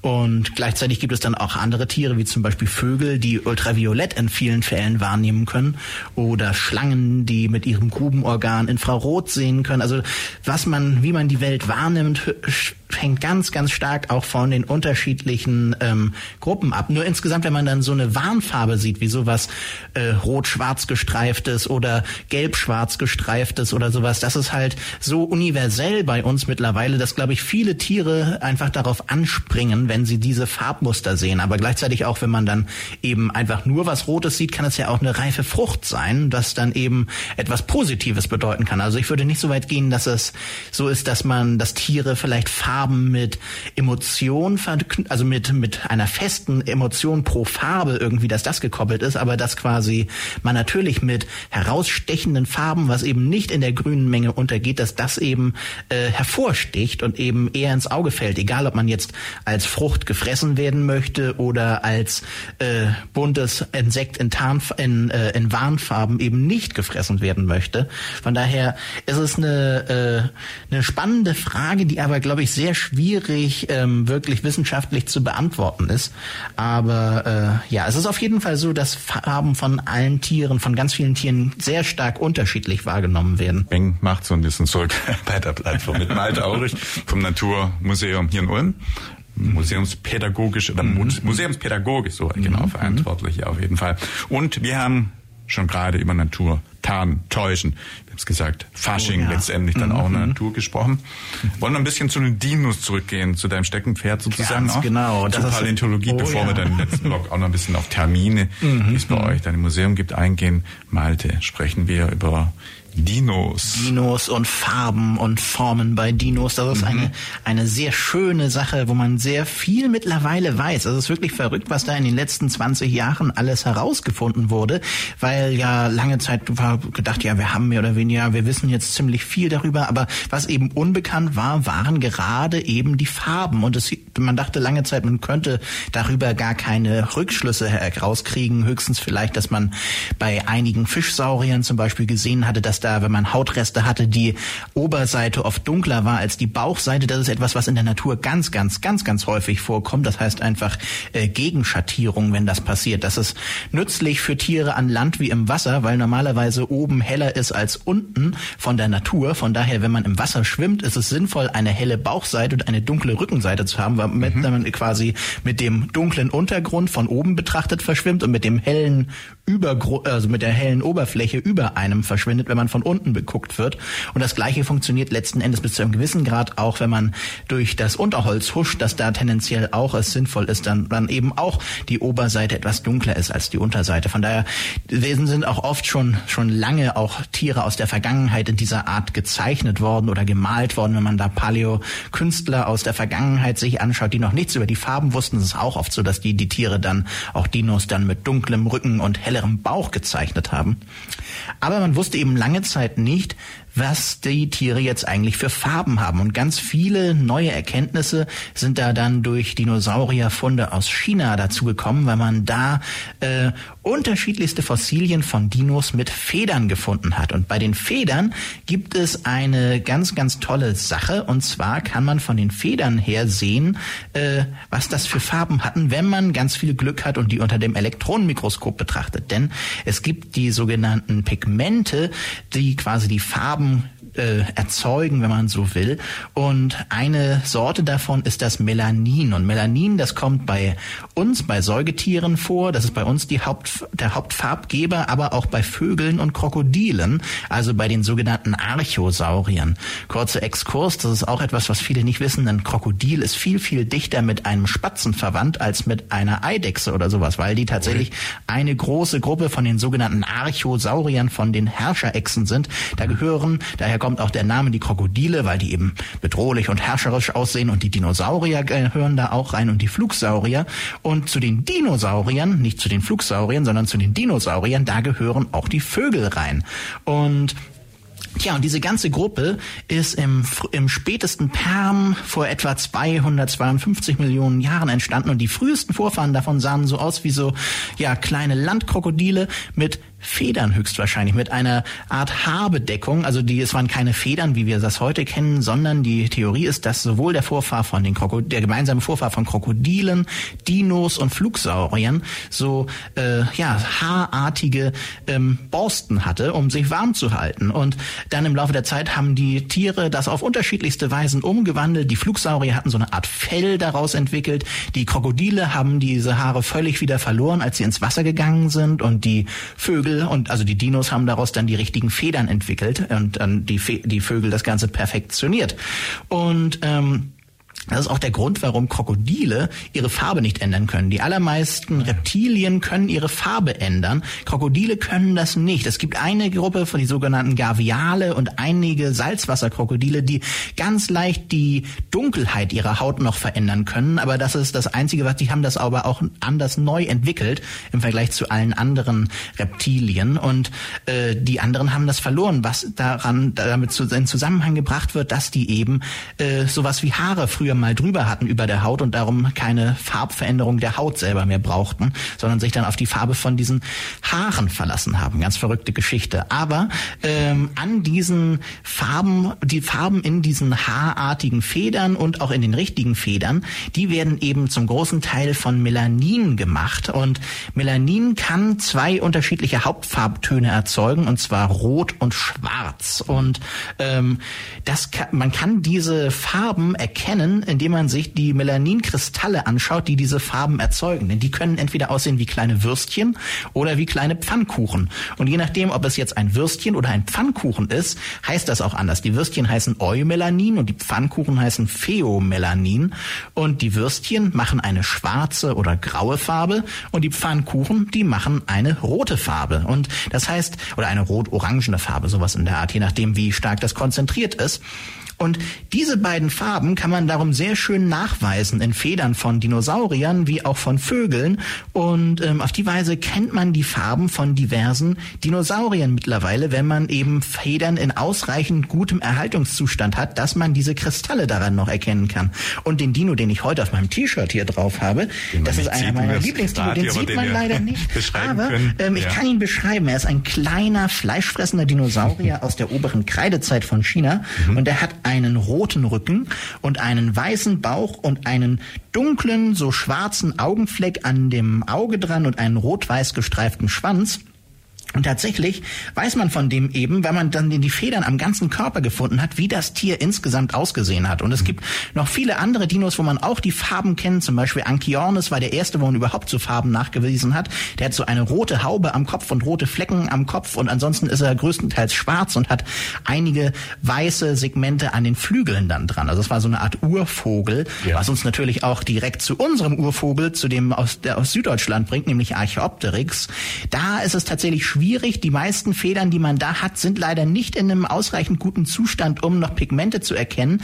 Und gleichzeitig gibt es dann auch andere Tiere, wie zum Beispiel Vögel, die ultraviolett in vielen Fällen wahrnehmen können oder Schlangen, die mit ihrem Grubenorgan Infrarot sehen können. Also was man, wie man die Welt wahrnimmt, hängt ganz, ganz stark auch von den unterschiedlichen ähm, Gruppen ab. Nur insgesamt, wenn man dann so eine Warnfarbe sieht, wie sowas äh, rot-schwarz gestreiftes oder gelb-schwarz gestreiftes oder sowas, das ist halt so universell bei uns mittlerweile, dass, glaube ich, viele Tiere einfach darauf anspringen, wenn sie diese Farbmuster sehen. Aber gleichzeitig auch, wenn man dann eben einfach nur was Rotes sieht, kann es ja auch eine reife Frucht sein, das dann eben etwas Positives bedeuten kann. Also ich würde nicht so weit gehen, dass es so ist, dass man, dass Tiere vielleicht Farben Farben mit Emotion, also mit, mit einer festen Emotion pro Farbe irgendwie, dass das gekoppelt ist, aber dass quasi man natürlich mit herausstechenden Farben, was eben nicht in der grünen Menge untergeht, dass das eben äh, hervorsticht und eben eher ins Auge fällt, egal ob man jetzt als Frucht gefressen werden möchte oder als äh, buntes Insekt in, Tarn, in, äh, in Warnfarben eben nicht gefressen werden möchte. Von daher ist es eine, äh, eine spannende Frage, die aber, glaube ich, sehr sehr schwierig ähm, wirklich wissenschaftlich zu beantworten ist. Aber äh, ja, es ist auf jeden Fall so, dass Farben von allen Tieren, von ganz vielen Tieren sehr stark unterschiedlich wahrgenommen werden. Beng macht so ein bisschen zurück bei der Plattform mit Malte Aurich vom Naturmuseum hier in Ulm. Museumspädagogisch oder mhm. Museumspädagogisch so genau mhm. verantwortlich ja, auf jeden Fall. Und wir haben schon gerade über Natur, Tarn, Täuschen, wir haben es gesagt, Fasching oh, ja. letztendlich dann mhm. auch eine Natur gesprochen. Wollen wir ein bisschen zu den Dinos zurückgehen, zu deinem Steckenpferd sozusagen Ganz auch? genau. Zur Paläontologie, oh, bevor ja. wir dann im letzten Blog auch noch ein bisschen auf Termine, mhm. die es bei euch dann im Museum gibt, eingehen. Malte, sprechen wir über Dinos. Dinos und Farben und Formen bei Dinos. Das ist mhm. eine, eine sehr schöne Sache, wo man sehr viel mittlerweile weiß. Also es ist wirklich verrückt, was da in den letzten 20 Jahren alles herausgefunden wurde, weil ja lange Zeit war gedacht, ja, wir haben mehr oder weniger, wir wissen jetzt ziemlich viel darüber, aber was eben unbekannt war, waren gerade eben die Farben. Und es, man dachte lange Zeit, man könnte darüber gar keine Rückschlüsse herauskriegen. Höchstens vielleicht, dass man bei einigen Fischsauriern zum Beispiel gesehen hatte, dass da, wenn man Hautreste hatte, die Oberseite oft dunkler war als die Bauchseite. Das ist etwas, was in der Natur ganz, ganz, ganz, ganz häufig vorkommt. Das heißt einfach äh, Gegenschattierung, wenn das passiert. Das ist nützlich für Tiere an Land wie im Wasser, weil normalerweise oben heller ist als unten von der Natur. Von daher, wenn man im Wasser schwimmt, ist es sinnvoll, eine helle Bauchseite und eine dunkle Rückenseite zu haben, weil mhm. man quasi mit dem dunklen Untergrund von oben betrachtet verschwimmt und mit dem hellen Übergrund, also mit der hellen Oberfläche über einem verschwindet, wenn man von unten beguckt wird. Und das Gleiche funktioniert letzten Endes bis zu einem gewissen Grad auch, wenn man durch das Unterholz huscht, dass da tendenziell auch es sinnvoll ist, dann, dann eben auch die Oberseite etwas dunkler ist als die Unterseite. Von daher Wesen sind auch oft schon, schon lange auch Tiere aus der Vergangenheit in dieser Art gezeichnet worden oder gemalt worden. Wenn man da Paleo-Künstler aus der Vergangenheit sich anschaut, die noch nichts über die Farben wussten, ist es auch oft so, dass die die Tiere dann, auch Dinos dann mit dunklem Rücken und hellerem Bauch gezeichnet haben. Aber man wusste eben lange Zeit nicht, was die Tiere jetzt eigentlich für Farben haben. Und ganz viele neue Erkenntnisse sind da dann durch Dinosaurierfunde aus China dazu gekommen, weil man da äh, unterschiedlichste Fossilien von Dinos mit Federn gefunden hat. Und bei den Federn gibt es eine ganz, ganz tolle Sache. Und zwar kann man von den Federn her sehen, äh, was das für Farben hatten, wenn man ganz viel Glück hat und die unter dem Elektronenmikroskop betrachtet. Denn es gibt die sogenannten Pigmente, die quasi die Farben haben äh, erzeugen, wenn man so will. Und eine Sorte davon ist das Melanin. Und Melanin, das kommt bei uns, bei Säugetieren vor. Das ist bei uns die Haupt, der Hauptfarbgeber, aber auch bei Vögeln und Krokodilen, also bei den sogenannten Archosauriern. Kurzer Exkurs, das ist auch etwas, was viele nicht wissen. Ein Krokodil ist viel, viel dichter mit einem Spatzen verwandt als mit einer Eidechse oder sowas, weil die tatsächlich eine große Gruppe von den sogenannten Archosauriern, von den Herrscherechsen sind. Da gehören, daher kommt auch der Name die Krokodile, weil die eben bedrohlich und herrscherisch aussehen und die Dinosaurier gehören da auch rein und die Flugsaurier. Und zu den Dinosauriern, nicht zu den Flugsauriern, sondern zu den Dinosauriern, da gehören auch die Vögel rein. Und Tja, und diese ganze Gruppe ist im, im spätesten Perm vor etwa 252 Millionen Jahren entstanden und die frühesten Vorfahren davon sahen so aus wie so, ja, kleine Landkrokodile mit Federn höchstwahrscheinlich mit einer Art Haarbedeckung. Also die, es waren keine Federn, wie wir das heute kennen, sondern die Theorie ist, dass sowohl der Vorfahr von den Krokodil, der gemeinsame Vorfahr von Krokodilen, Dinos und Flugsauriern so äh, ja haarartige ähm, Borsten hatte, um sich warm zu halten. Und dann im Laufe der Zeit haben die Tiere das auf unterschiedlichste Weisen umgewandelt. Die Flugsaurier hatten so eine Art Fell daraus entwickelt. Die Krokodile haben diese Haare völlig wieder verloren, als sie ins Wasser gegangen sind. Und die Vögel Vögel und also die Dinos haben daraus dann die richtigen Federn entwickelt und dann die, die Vögel das Ganze perfektioniert. Und ähm, das ist auch der Grund, warum Krokodile ihre Farbe nicht ändern können. Die allermeisten Reptilien können ihre Farbe ändern. Krokodile können das nicht. Es gibt eine Gruppe von die sogenannten Gaviale und einige Salzwasserkrokodile, die ganz leicht die Dunkelheit ihrer Haut noch verändern können. Aber das ist das Einzige, was die haben das aber auch anders neu entwickelt im Vergleich zu allen anderen Reptilien. Und äh, die anderen haben das verloren, was daran damit zu, in Zusammenhang gebracht wird, dass die eben äh, sowas wie Haare früher früher mal drüber hatten über der Haut und darum keine Farbveränderung der Haut selber mehr brauchten, sondern sich dann auf die Farbe von diesen Haaren verlassen haben. Ganz verrückte Geschichte. Aber ähm, an diesen Farben, die Farben in diesen haarartigen Federn und auch in den richtigen Federn, die werden eben zum großen Teil von Melanin gemacht. Und Melanin kann zwei unterschiedliche Hauptfarbtöne erzeugen, und zwar rot und schwarz. Und ähm, das kann, man kann diese Farben erkennen, indem man sich die Melaninkristalle anschaut, die diese Farben erzeugen. Denn die können entweder aussehen wie kleine Würstchen oder wie kleine Pfannkuchen. Und je nachdem, ob es jetzt ein Würstchen oder ein Pfannkuchen ist, heißt das auch anders. Die Würstchen heißen Eumelanin und die Pfannkuchen heißen Pheomelanin. Und die Würstchen machen eine schwarze oder graue Farbe und die Pfannkuchen, die machen eine rote Farbe. Und das heißt, oder eine rot-orangene Farbe, sowas in der Art, je nachdem, wie stark das konzentriert ist. Und diese beiden Farben kann man darum sehr schön nachweisen in Federn von Dinosauriern wie auch von Vögeln. Und ähm, auf die Weise kennt man die Farben von diversen Dinosauriern mittlerweile, wenn man eben Federn in ausreichend gutem Erhaltungszustand hat, dass man diese Kristalle daran noch erkennen kann. Und den Dino, den ich heute auf meinem T-Shirt hier drauf habe, das ist einer meiner Lieblingsdino. Den sieht man leider nicht. Aber ähm, ich kann ihn beschreiben. Er ist ein kleiner, fleischfressender Dinosaurier aus der oberen Kreidezeit von China. Mhm. Und er hat einen roten Rücken und einen weißen Bauch und einen dunklen, so schwarzen Augenfleck an dem Auge dran und einen rot-weiß gestreiften Schwanz. Und tatsächlich weiß man von dem eben, weil man dann die Federn am ganzen Körper gefunden hat, wie das Tier insgesamt ausgesehen hat. Und es gibt noch viele andere Dinos, wo man auch die Farben kennt. Zum Beispiel Anchiornis war der erste, wo man überhaupt zu Farben nachgewiesen hat. Der hat so eine rote Haube am Kopf und rote Flecken am Kopf. Und ansonsten ist er größtenteils schwarz und hat einige weiße Segmente an den Flügeln dann dran. Also es war so eine Art Urvogel, ja. was uns natürlich auch direkt zu unserem Urvogel, zu dem aus, der aus Süddeutschland bringt, nämlich Archaeopteryx. Da ist es tatsächlich schwierig, schwierig. Die meisten Federn, die man da hat, sind leider nicht in einem ausreichend guten Zustand, um noch Pigmente zu erkennen.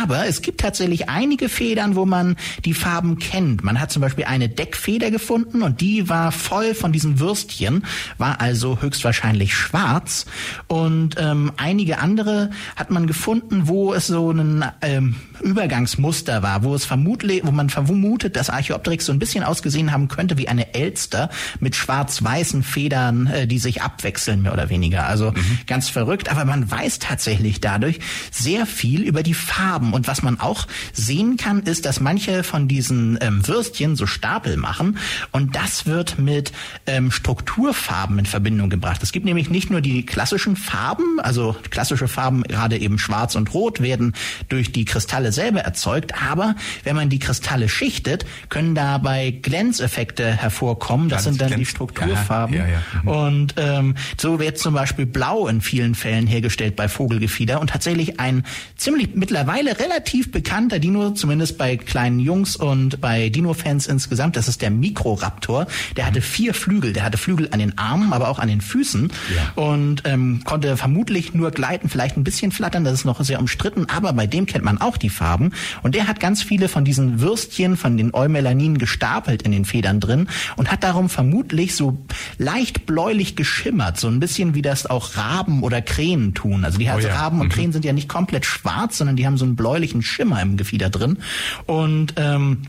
Aber es gibt tatsächlich einige Federn, wo man die Farben kennt. Man hat zum Beispiel eine Deckfeder gefunden und die war voll von diesen Würstchen, war also höchstwahrscheinlich schwarz. Und ähm, einige andere hat man gefunden, wo es so einen ähm, Übergangsmuster war, wo es vermutlich, wo man vermutet, dass Archaeopteryx so ein bisschen ausgesehen haben könnte wie eine Elster mit schwarz-weißen Federn, äh, die sich abwechseln, mehr oder weniger. Also mhm. ganz verrückt, aber man weiß tatsächlich dadurch sehr viel über die Farben. Und was man auch sehen kann, ist, dass manche von diesen ähm, Würstchen so Stapel machen und das wird mit ähm, Strukturfarben in Verbindung gebracht. Es gibt nämlich nicht nur die klassischen Farben, also klassische Farben, gerade eben schwarz und rot, werden durch die Kristalle selber erzeugt, aber wenn man die Kristalle schichtet, können dabei Glänzeffekte hervorkommen. Das sind dann Glänz die Strukturfarben. Ja, ja, ja. Mhm. Und ähm, so wird zum Beispiel Blau in vielen Fällen hergestellt bei Vogelgefieder und tatsächlich ein ziemlich mittlerweile relativ bekannter Dino, zumindest bei kleinen Jungs und bei Dino-Fans insgesamt, das ist der Mikroraptor. Der hatte vier Flügel. Der hatte Flügel an den Armen, aber auch an den Füßen und ähm, konnte vermutlich nur gleiten, vielleicht ein bisschen flattern. Das ist noch sehr umstritten, aber bei dem kennt man auch die Farben. Und der hat ganz viele von diesen Würstchen, von den Eumelaninen gestapelt in den Federn drin und hat darum vermutlich so leicht bläulich geschimmert, so ein bisschen wie das auch Raben oder Krähen tun. Also die oh ja. Raben und mhm. Krähen sind ja nicht komplett schwarz, sondern die haben so einen bläulichen Schimmer im Gefieder drin. Und ähm,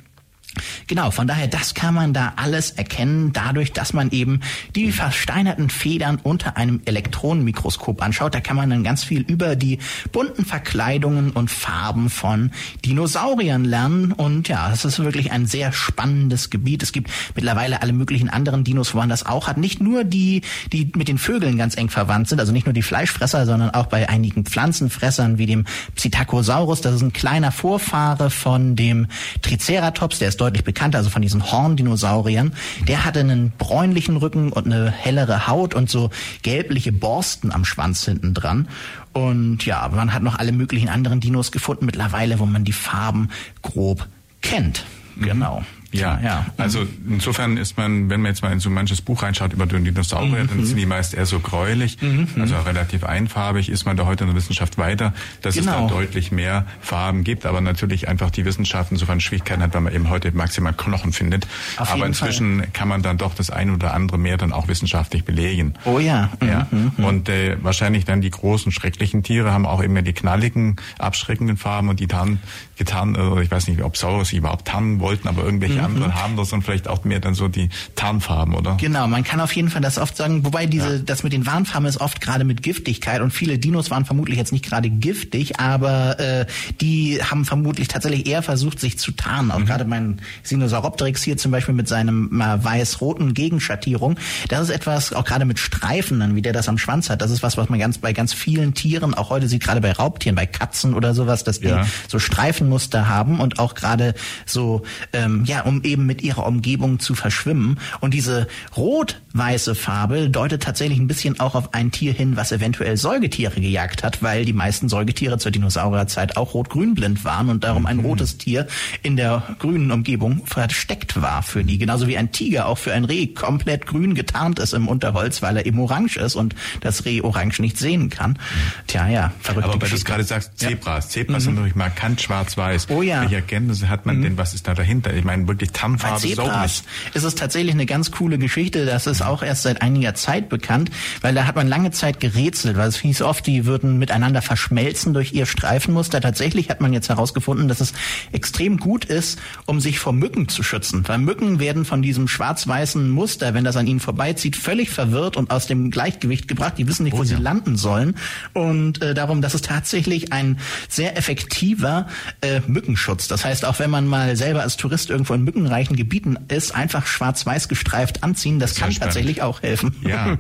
Genau, von daher, das kann man da alles erkennen, dadurch, dass man eben die versteinerten Federn unter einem Elektronenmikroskop anschaut. Da kann man dann ganz viel über die bunten Verkleidungen und Farben von Dinosauriern lernen. Und ja, es ist wirklich ein sehr spannendes Gebiet. Es gibt mittlerweile alle möglichen anderen Dinos, wo man das auch hat. Nicht nur die, die mit den Vögeln ganz eng verwandt sind, also nicht nur die Fleischfresser, sondern auch bei einigen Pflanzenfressern wie dem Psittacosaurus. Das ist ein kleiner Vorfahre von dem Triceratops, der ist deutlich bekannter, also von diesen Horndinosauriern. Der hatte einen bräunlichen Rücken und eine hellere Haut und so gelbliche Borsten am Schwanz hinten dran. Und ja, man hat noch alle möglichen anderen Dinos gefunden mittlerweile, wo man die Farben grob kennt. Mhm. Ja, ja. Also insofern ist man, wenn man jetzt mal in so manches Buch reinschaut über den Dinosaurier, mhm. dann sind die meist eher so gräulich, mhm. also relativ einfarbig. Ist man da heute in der Wissenschaft weiter, dass genau. es da genau. deutlich mehr Farben gibt, aber natürlich einfach die Wissenschaft insofern Schwierigkeiten hat, weil man eben heute maximal Knochen findet. Auf aber inzwischen Fall. kann man dann doch das eine oder andere mehr dann auch wissenschaftlich belegen. Oh ja. Mhm. ja. Mhm. Und äh, wahrscheinlich dann die großen schrecklichen Tiere haben auch immer die knalligen, abschreckenden Farben und die Tarn, getarn, oder ich weiß nicht, ob Saurus sie überhaupt tarnen wollten, aber irgendwelche mhm. anderen haben das und vielleicht auch mehr dann so die Tarnfarben, oder? Genau, man kann auf jeden Fall das oft sagen, wobei diese, ja. das mit den Warnfarben ist oft gerade mit Giftigkeit und viele Dinos waren vermutlich jetzt nicht gerade giftig, aber äh, die haben vermutlich tatsächlich eher versucht, sich zu tarnen. Auch mhm. gerade mein Sinosauropteryx hier zum Beispiel mit seinem äh, weiß-roten Gegenschattierung, das ist etwas, auch gerade mit Streifen, dann, wie der das am Schwanz hat, das ist was, was man ganz bei ganz vielen Tieren, auch heute sieht, gerade bei Raubtieren, bei Katzen oder sowas, dass die ja. so Streifenmuster haben und auch gerade so, ähm, ja, um eben mit ihrer Umgebung zu verschwimmen. Und diese rot-weiße Farbe deutet tatsächlich ein bisschen auch auf ein Tier hin, was eventuell Säugetiere gejagt hat, weil die meisten Säugetiere zur Dinosaurierzeit auch rot-grün blind waren und darum ein mhm. rotes Tier in der grünen Umgebung versteckt war für die. Genauso wie ein Tiger auch für ein Reh komplett grün getarnt ist im Unterholz, weil er eben orange ist und das Reh orange nicht sehen kann. Tja, ja, verrückt. Aber weil du gerade sagst, Zebras. Ja. Zebras mhm. sind natürlich markant schwarz-weiß. Oh ja. Welche Erkenntnisse hat man mhm. denn? Was ist da dahinter? Ich meine, wirklich Zebras ist es tatsächlich eine ganz coole Geschichte. Das ist auch erst seit einiger Zeit bekannt, weil da hat man lange Zeit gerätselt, weil es hieß oft, die würden miteinander verschmelzen durch ihr Streifenmuster. Tatsächlich hat man jetzt herausgefunden, dass es extrem gut ist, um sich vor Mücken zu schützen. Weil Mücken werden von diesem schwarz-weißen Muster, wenn das an ihnen vorbeizieht, völlig verwirrt und aus dem Gleichgewicht gebracht. Die wissen nicht, wo oh, ja. sie landen sollen. Und äh, darum, das ist tatsächlich ein sehr effektiver äh, Mückenschutz. Das heißt, auch wenn man mal selber als Tourist irgendwo in mückenreichen Gebieten ist, einfach schwarz-weiß gestreift anziehen. Das, das kann tatsächlich auch helfen. Ja,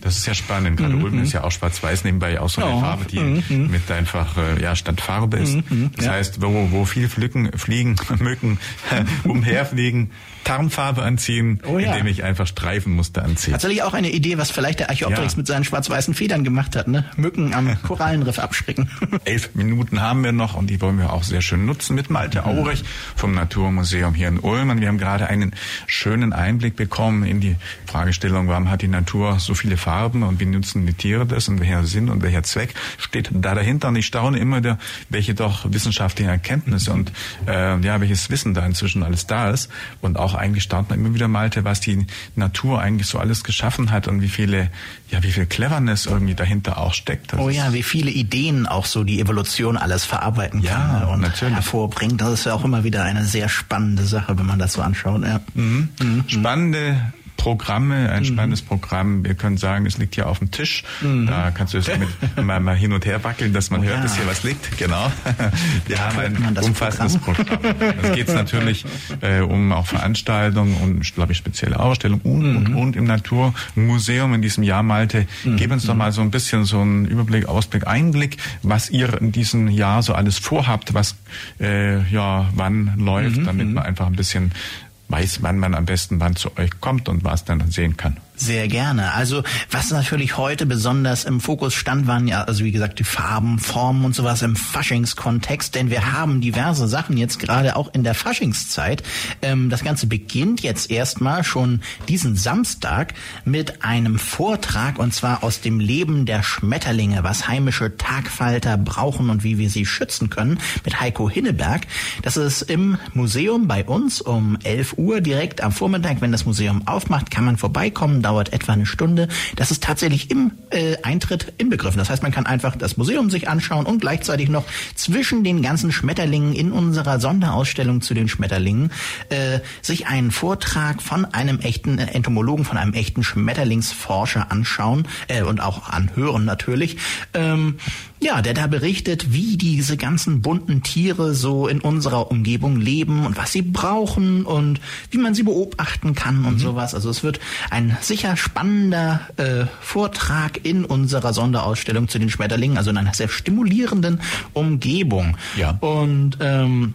das ist ja spannend. Gerade mhm. Ulm ist ja auch schwarz-weiß nebenbei auch so eine oh. Farbe, die mhm. mit einfach äh, ja Standfarbe ist. Mhm. Das ja. heißt, wo, wo viel Flicken, Fliegen, Mücken umherfliegen, Tarnfarbe anziehen, oh ja. indem ich einfach Streifenmuster anziehe. Tatsächlich auch eine Idee, was vielleicht der Archaeopteryx ja. mit seinen schwarz-weißen Federn gemacht hat, ne? Mücken am Korallenriff abschrecken. Elf Minuten haben wir noch und die wollen wir auch sehr schön nutzen mit Malte Aurich vom Naturmuseum hier in Ulm. Und wir haben gerade einen schönen Einblick bekommen in die Fragestellung, warum hat die Natur so viele Farben und wie nutzen die Tiere das und welcher Sinn und welcher Zweck steht da dahinter. Und ich staune immer wieder, welche doch wissenschaftlichen Erkenntnisse und äh, ja, welches Wissen da inzwischen alles da ist. Und auch eigentlich staunt man immer wieder, Malte, was die Natur eigentlich so alles geschaffen hat und wie viele, ja, wie viel Cleverness irgendwie dahinter auch steckt. Das oh ja, wie viele Ideen auch so die Evolution alles verarbeiten kann ja, und natürlich. hervorbringt. Das ist ja auch immer wieder eine sehr spannende Sache, wenn man das so anschaut. Ja. Mhm. Mhm. Spannende Programme, ein mhm. spannendes Programm. Wir können sagen, es liegt hier auf dem Tisch. Mhm. Da kannst du es mit mal, mal hin und her wackeln, dass man oh, hört, ja. dass hier was liegt. Genau. Wir da haben ein umfassendes Programm. Programm. Es geht natürlich äh, um auch Veranstaltungen und, glaube ich, spezielle Ausstellungen und, mhm. und, und im Naturmuseum in diesem Jahr, Malte. Mhm. Gib uns doch mal so ein bisschen so einen Überblick, Ausblick, Einblick, was ihr in diesem Jahr so alles vorhabt, was äh, ja wann läuft, mhm. damit man einfach ein bisschen weiß, wann man am besten wann zu euch kommt und was dann sehen kann. Sehr gerne. Also was natürlich heute besonders im Fokus stand, waren ja, also wie gesagt, die Farben, Formen und sowas im Faschingskontext, denn wir haben diverse Sachen jetzt gerade auch in der Faschingszeit. Ähm, das Ganze beginnt jetzt erstmal schon diesen Samstag mit einem Vortrag und zwar aus dem Leben der Schmetterlinge, was heimische Tagfalter brauchen und wie wir sie schützen können, mit Heiko Hinneberg. Das ist im Museum bei uns um 11 Uhr direkt am Vormittag, wenn das Museum aufmacht, kann man vorbeikommen dauert etwa eine Stunde. Das ist tatsächlich im äh, Eintritt inbegriffen. Das heißt, man kann einfach das Museum sich anschauen und gleichzeitig noch zwischen den ganzen Schmetterlingen in unserer Sonderausstellung zu den Schmetterlingen äh, sich einen Vortrag von einem echten Entomologen, von einem echten Schmetterlingsforscher anschauen äh, und auch anhören natürlich. Ähm, ja, der da berichtet, wie diese ganzen bunten Tiere so in unserer Umgebung leben und was sie brauchen und wie man sie beobachten kann und mhm. sowas. Also es wird ein sicher spannender äh, Vortrag in unserer Sonderausstellung zu den Schmetterlingen, also in einer sehr stimulierenden Umgebung. Ja. Und ähm,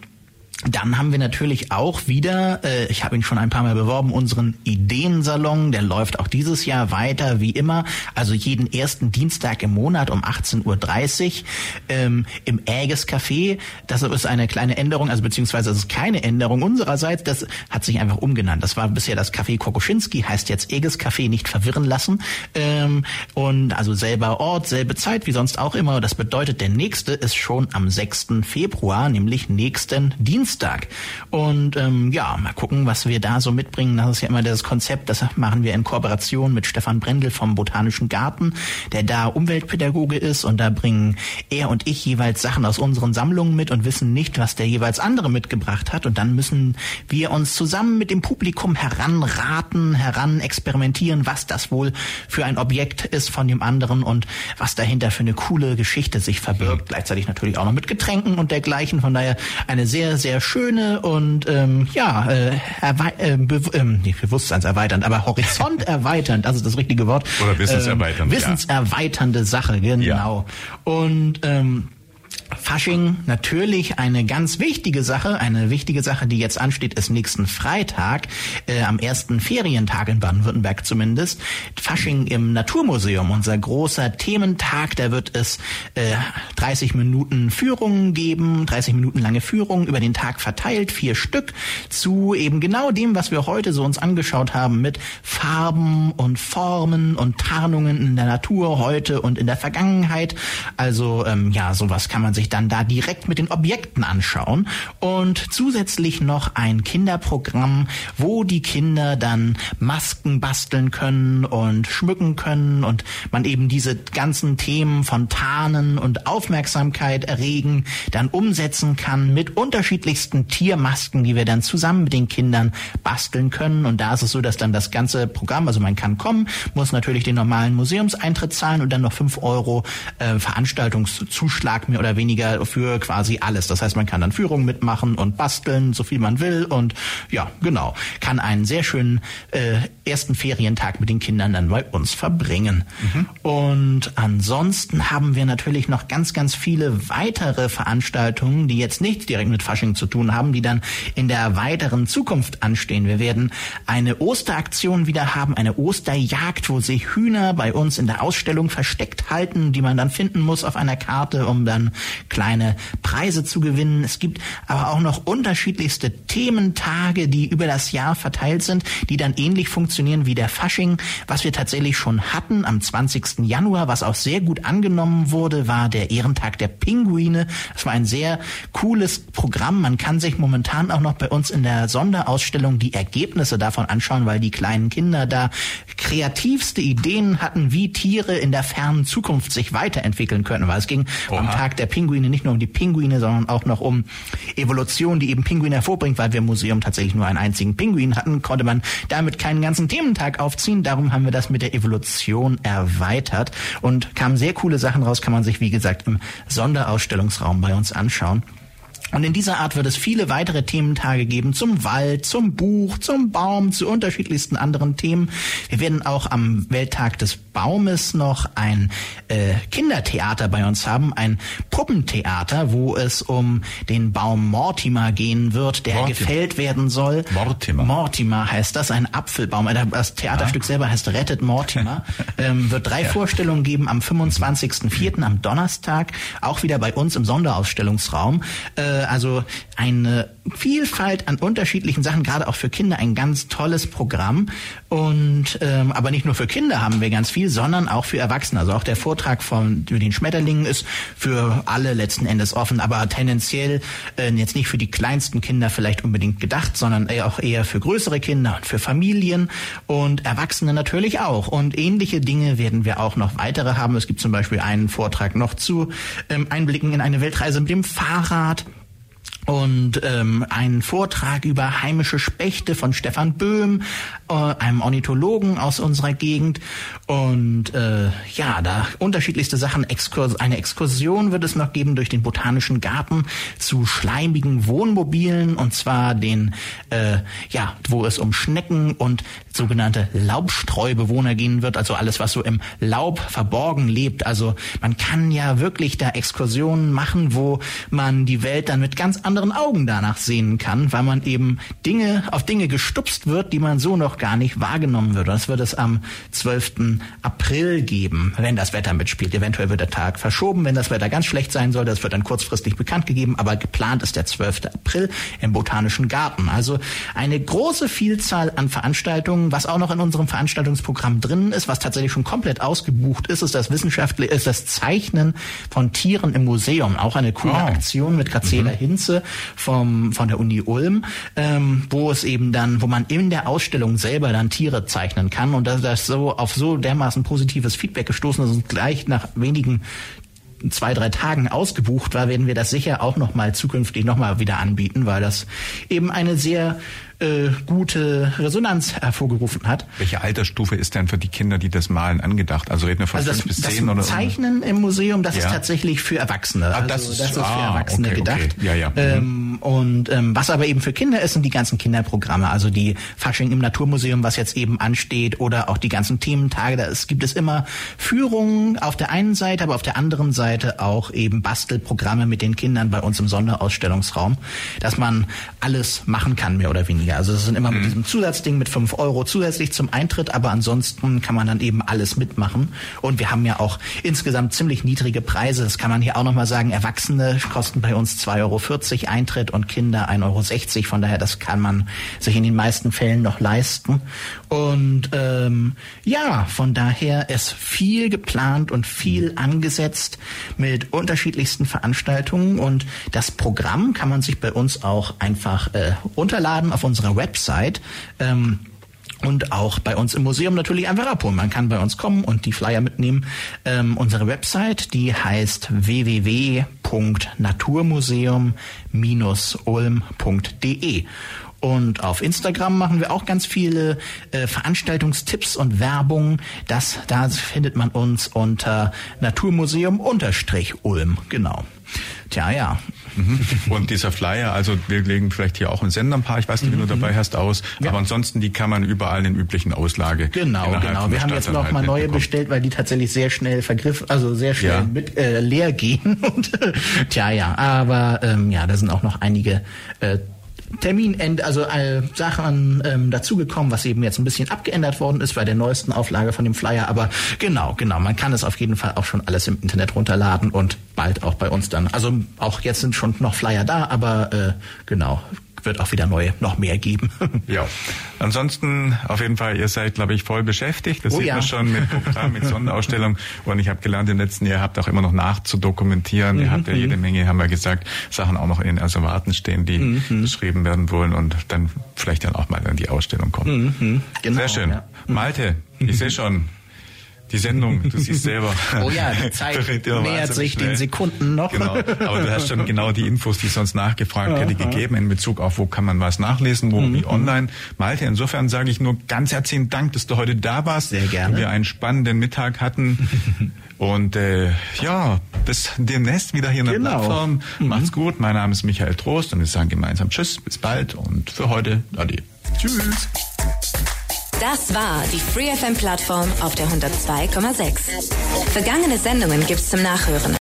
dann haben wir natürlich auch wieder, äh, ich habe ihn schon ein paar Mal beworben, unseren Ideensalon. Der läuft auch dieses Jahr weiter wie immer. Also jeden ersten Dienstag im Monat um 18.30 Uhr ähm, im Äges Café. Das ist eine kleine Änderung, also beziehungsweise das ist keine Änderung unsererseits. Das hat sich einfach umgenannt. Das war bisher das Café Kokoschinski, heißt jetzt Äges Café, nicht verwirren lassen. Ähm, und also selber Ort, selbe Zeit, wie sonst auch immer. Das bedeutet, der nächste ist schon am 6. Februar, nämlich nächsten Dienstag. Dienstag. Und ähm, ja, mal gucken, was wir da so mitbringen. Das ist ja immer das Konzept, das machen wir in Kooperation mit Stefan Brendel vom Botanischen Garten, der da Umweltpädagoge ist und da bringen er und ich jeweils Sachen aus unseren Sammlungen mit und wissen nicht, was der jeweils andere mitgebracht hat. Und dann müssen wir uns zusammen mit dem Publikum heranraten, heran experimentieren, was das wohl für ein Objekt ist von dem anderen und was dahinter für eine coole Geschichte sich verbirgt. Gleichzeitig natürlich auch noch mit Getränken und dergleichen. Von daher eine sehr sehr schöne und ähm, ja, äh, äh, be ähm, nicht bewusstseinserweiternd, aber horizonterweiternd, das ist das richtige Wort. Oder wissenserweiternd. Äh, wissenserweiternde ja. Sache, genau. Ja. Und ähm, Fasching natürlich eine ganz wichtige Sache. Eine wichtige Sache, die jetzt ansteht, ist nächsten Freitag, äh, am ersten Ferientag in Baden-Württemberg zumindest. Fasching im Naturmuseum, unser großer Thementag. Da wird es äh, 30 Minuten Führungen geben, 30 Minuten lange Führungen über den Tag verteilt, vier Stück zu eben genau dem, was wir heute so uns angeschaut haben mit Farben und Formen und Tarnungen in der Natur heute und in der Vergangenheit. Also ähm, ja, sowas kann man sich dann da direkt mit den Objekten anschauen und zusätzlich noch ein Kinderprogramm, wo die Kinder dann Masken basteln können und schmücken können und man eben diese ganzen Themen von Tarnen und Aufmerksamkeit erregen dann umsetzen kann mit unterschiedlichsten Tiermasken, die wir dann zusammen mit den Kindern basteln können. Und da ist es so, dass dann das ganze Programm, also man kann kommen, muss natürlich den normalen Museumseintritt zahlen und dann noch fünf Euro äh, Veranstaltungszuschlag mehr oder weniger weniger für quasi alles. Das heißt, man kann dann Führungen mitmachen und basteln, so viel man will und ja, genau, kann einen sehr schönen äh, ersten Ferientag mit den Kindern dann bei uns verbringen. Mhm. Und ansonsten haben wir natürlich noch ganz, ganz viele weitere Veranstaltungen, die jetzt nicht direkt mit Fasching zu tun haben, die dann in der weiteren Zukunft anstehen. Wir werden eine Osteraktion wieder haben, eine Osterjagd, wo sich Hühner bei uns in der Ausstellung versteckt halten, die man dann finden muss auf einer Karte, um dann kleine Preise zu gewinnen. Es gibt aber auch noch unterschiedlichste Thementage, die über das Jahr verteilt sind, die dann ähnlich funktionieren wie der Fasching. Was wir tatsächlich schon hatten am 20. Januar, was auch sehr gut angenommen wurde, war der Ehrentag der Pinguine. Das war ein sehr cooles Programm. Man kann sich momentan auch noch bei uns in der Sonderausstellung die Ergebnisse davon anschauen, weil die kleinen Kinder da kreativste Ideen hatten, wie Tiere in der fernen Zukunft sich weiterentwickeln können. Weil es ging Oha. am Tag der Pinguine nicht nur um die Pinguine, sondern auch noch um Evolution, die eben Pinguine hervorbringt, weil wir im Museum tatsächlich nur einen einzigen Pinguin hatten, konnte man damit keinen ganzen Thementag aufziehen. Darum haben wir das mit der Evolution erweitert und kamen sehr coole Sachen raus, kann man sich wie gesagt im Sonderausstellungsraum bei uns anschauen. Und in dieser Art wird es viele weitere Thementage geben zum Wald, zum Buch, zum Baum, zu unterschiedlichsten anderen Themen. Wir werden auch am Welttag des Baumes noch ein äh, Kindertheater bei uns haben, ein Puppentheater, wo es um den Baum Mortimer gehen wird, der Mortimer. gefällt werden soll. Mortimer. Mortimer heißt das, ein Apfelbaum. Das Theaterstück ah. selber heißt Rettet Mortimer. ähm, wird drei ja. Vorstellungen geben am 25.04. am Donnerstag, auch wieder bei uns im Sonderausstellungsraum. Äh, also eine Vielfalt an unterschiedlichen Sachen, gerade auch für Kinder ein ganz tolles Programm. Und ähm, aber nicht nur für Kinder haben wir ganz viel, sondern auch für Erwachsene. Also auch der Vortrag von über den Schmetterlingen ist für alle letzten Endes offen, aber tendenziell äh, jetzt nicht für die kleinsten Kinder vielleicht unbedingt gedacht, sondern eher auch eher für größere Kinder und für Familien und Erwachsene natürlich auch. Und ähnliche Dinge werden wir auch noch weitere haben. Es gibt zum Beispiel einen Vortrag noch zu ähm, Einblicken in eine Weltreise mit dem Fahrrad und ähm, einen Vortrag über heimische Spechte von Stefan Böhm, äh, einem Ornithologen aus unserer Gegend. Und äh, ja, da unterschiedlichste Sachen. Exkurs eine Exkursion wird es noch geben durch den Botanischen Garten zu schleimigen Wohnmobilen und zwar den, äh, ja, wo es um Schnecken und sogenannte Laubstreubewohner gehen wird, also alles, was so im Laub verborgen lebt. Also man kann ja wirklich da Exkursionen machen, wo man die Welt dann mit ganz anderen Augen danach sehen kann, weil man eben Dinge auf Dinge gestupst wird, die man so noch gar nicht wahrgenommen würde. Das wird es am 12. April geben, wenn das Wetter mitspielt. Eventuell wird der Tag verschoben, wenn das Wetter ganz schlecht sein soll. Das wird dann kurzfristig bekannt gegeben, aber geplant ist der 12. April im Botanischen Garten. Also eine große Vielzahl an Veranstaltungen. Was auch noch in unserem Veranstaltungsprogramm drin ist, was tatsächlich schon komplett ausgebucht ist, ist das wissenschaftliche, ist das Zeichnen von Tieren im Museum. Auch eine coole oh. Aktion mit Grazela mhm. Hinze vom, von der Uni Ulm, ähm, wo es eben dann, wo man in der Ausstellung selber dann Tiere zeichnen kann und dass das so auf so dermaßen positives Feedback gestoßen ist und gleich nach wenigen zwei, drei Tagen ausgebucht war, werden wir das sicher auch noch mal zukünftig noch mal wieder anbieten, weil das eben eine sehr äh, gute Resonanz hervorgerufen hat. Welche Altersstufe ist denn für die Kinder, die das malen, angedacht? Also reden wir von also fünf bis zehn oder? Zeichnen im Museum, das ja. ist tatsächlich für Erwachsene. Ah, das, also, das ist ah, für Erwachsene okay, gedacht. Okay. Ja, ja. Ähm, mhm. und ähm, was aber eben für Kinder ist, sind die ganzen Kinderprogramme, also die Fasching im Naturmuseum, was jetzt eben ansteht, oder auch die ganzen Thementage. Da ist, gibt es immer Führungen auf der einen Seite, aber auf der anderen Seite auch eben Bastelprogramme mit den Kindern bei uns im Sonderausstellungsraum, dass man alles machen kann, mehr oder weniger weniger. Also es sind immer mit mhm. diesem Zusatzding mit fünf Euro zusätzlich zum Eintritt, aber ansonsten kann man dann eben alles mitmachen. Und wir haben ja auch insgesamt ziemlich niedrige Preise. Das kann man hier auch nochmal sagen. Erwachsene kosten bei uns 2,40 Euro Eintritt und Kinder 1,60 Euro. Von daher, das kann man sich in den meisten Fällen noch leisten. Und ähm, ja, von daher ist viel geplant und viel angesetzt mit unterschiedlichsten Veranstaltungen. Und das Programm kann man sich bei uns auch einfach äh, runterladen auf unserer Website. Ähm, und auch bei uns im Museum natürlich einfach abholen. Man kann bei uns kommen und die Flyer mitnehmen. Ähm, unsere Website, die heißt www.naturmuseum-ulm.de. Und auf Instagram machen wir auch ganz viele äh, Veranstaltungstipps und Werbung. Das, da findet man uns unter Naturmuseum-Ulm. Genau. Tja, ja. Mhm. Und dieser Flyer, also wir legen vielleicht hier auch ein Sender ein paar, ich weiß nicht, wie du mhm. dabei hast, aus. Ja. Aber ansonsten, die kann man überall in üblichen Auslage. Genau, genau. Wir haben jetzt noch mal neue bestellt, weil die tatsächlich sehr schnell vergriff, also sehr schnell ja. mit, äh, leer gehen. Und, tja, ja. Aber ähm, ja, da sind auch noch einige äh, Terminende, also äh, Sachen ähm, dazugekommen, was eben jetzt ein bisschen abgeändert worden ist bei der neuesten Auflage von dem Flyer. Aber genau, genau, man kann es auf jeden Fall auch schon alles im Internet runterladen und bald auch bei uns dann. Also auch jetzt sind schon noch Flyer da, aber äh, genau, wird auch wieder neue, noch mehr geben. ja. Ansonsten auf jeden Fall, ihr seid, glaube ich, voll beschäftigt. Das oh, sieht ja. man schon mit Programm, mit Sonderausstellung. Und ich habe gelernt im letzten Jahr, habt auch immer noch nachzudokumentieren. Mhm. Ihr habt ja jede mhm. Menge, haben wir gesagt, Sachen auch noch in den Asservaten stehen, die mhm. beschrieben werden wollen und dann vielleicht dann auch mal in die Ausstellung kommen. Mhm. Genau, Sehr schön. Ja. Malte, ich sehe schon, die Sendung, du siehst selber. Oh ja, die Zeit nähert sich schnell. den Sekunden noch. Genau, aber du hast schon genau die Infos, die sonst nachgefragt hätte, gegeben in Bezug auf, wo kann man was nachlesen, wo, mhm. wie online. Malte, insofern sage ich nur ganz herzlichen Dank, dass du heute da warst. Sehr gerne. Wir einen spannenden Mittag hatten. Und äh, ja, bis demnächst wieder hier in der genau. Plattform. Mhm. Macht's gut. Mein Name ist Michael Trost und wir sagen gemeinsam Tschüss, bis bald und für heute Ade. Tschüss. Das war die FreeFM-Plattform auf der 102,6. Vergangene Sendungen gibt's zum Nachhören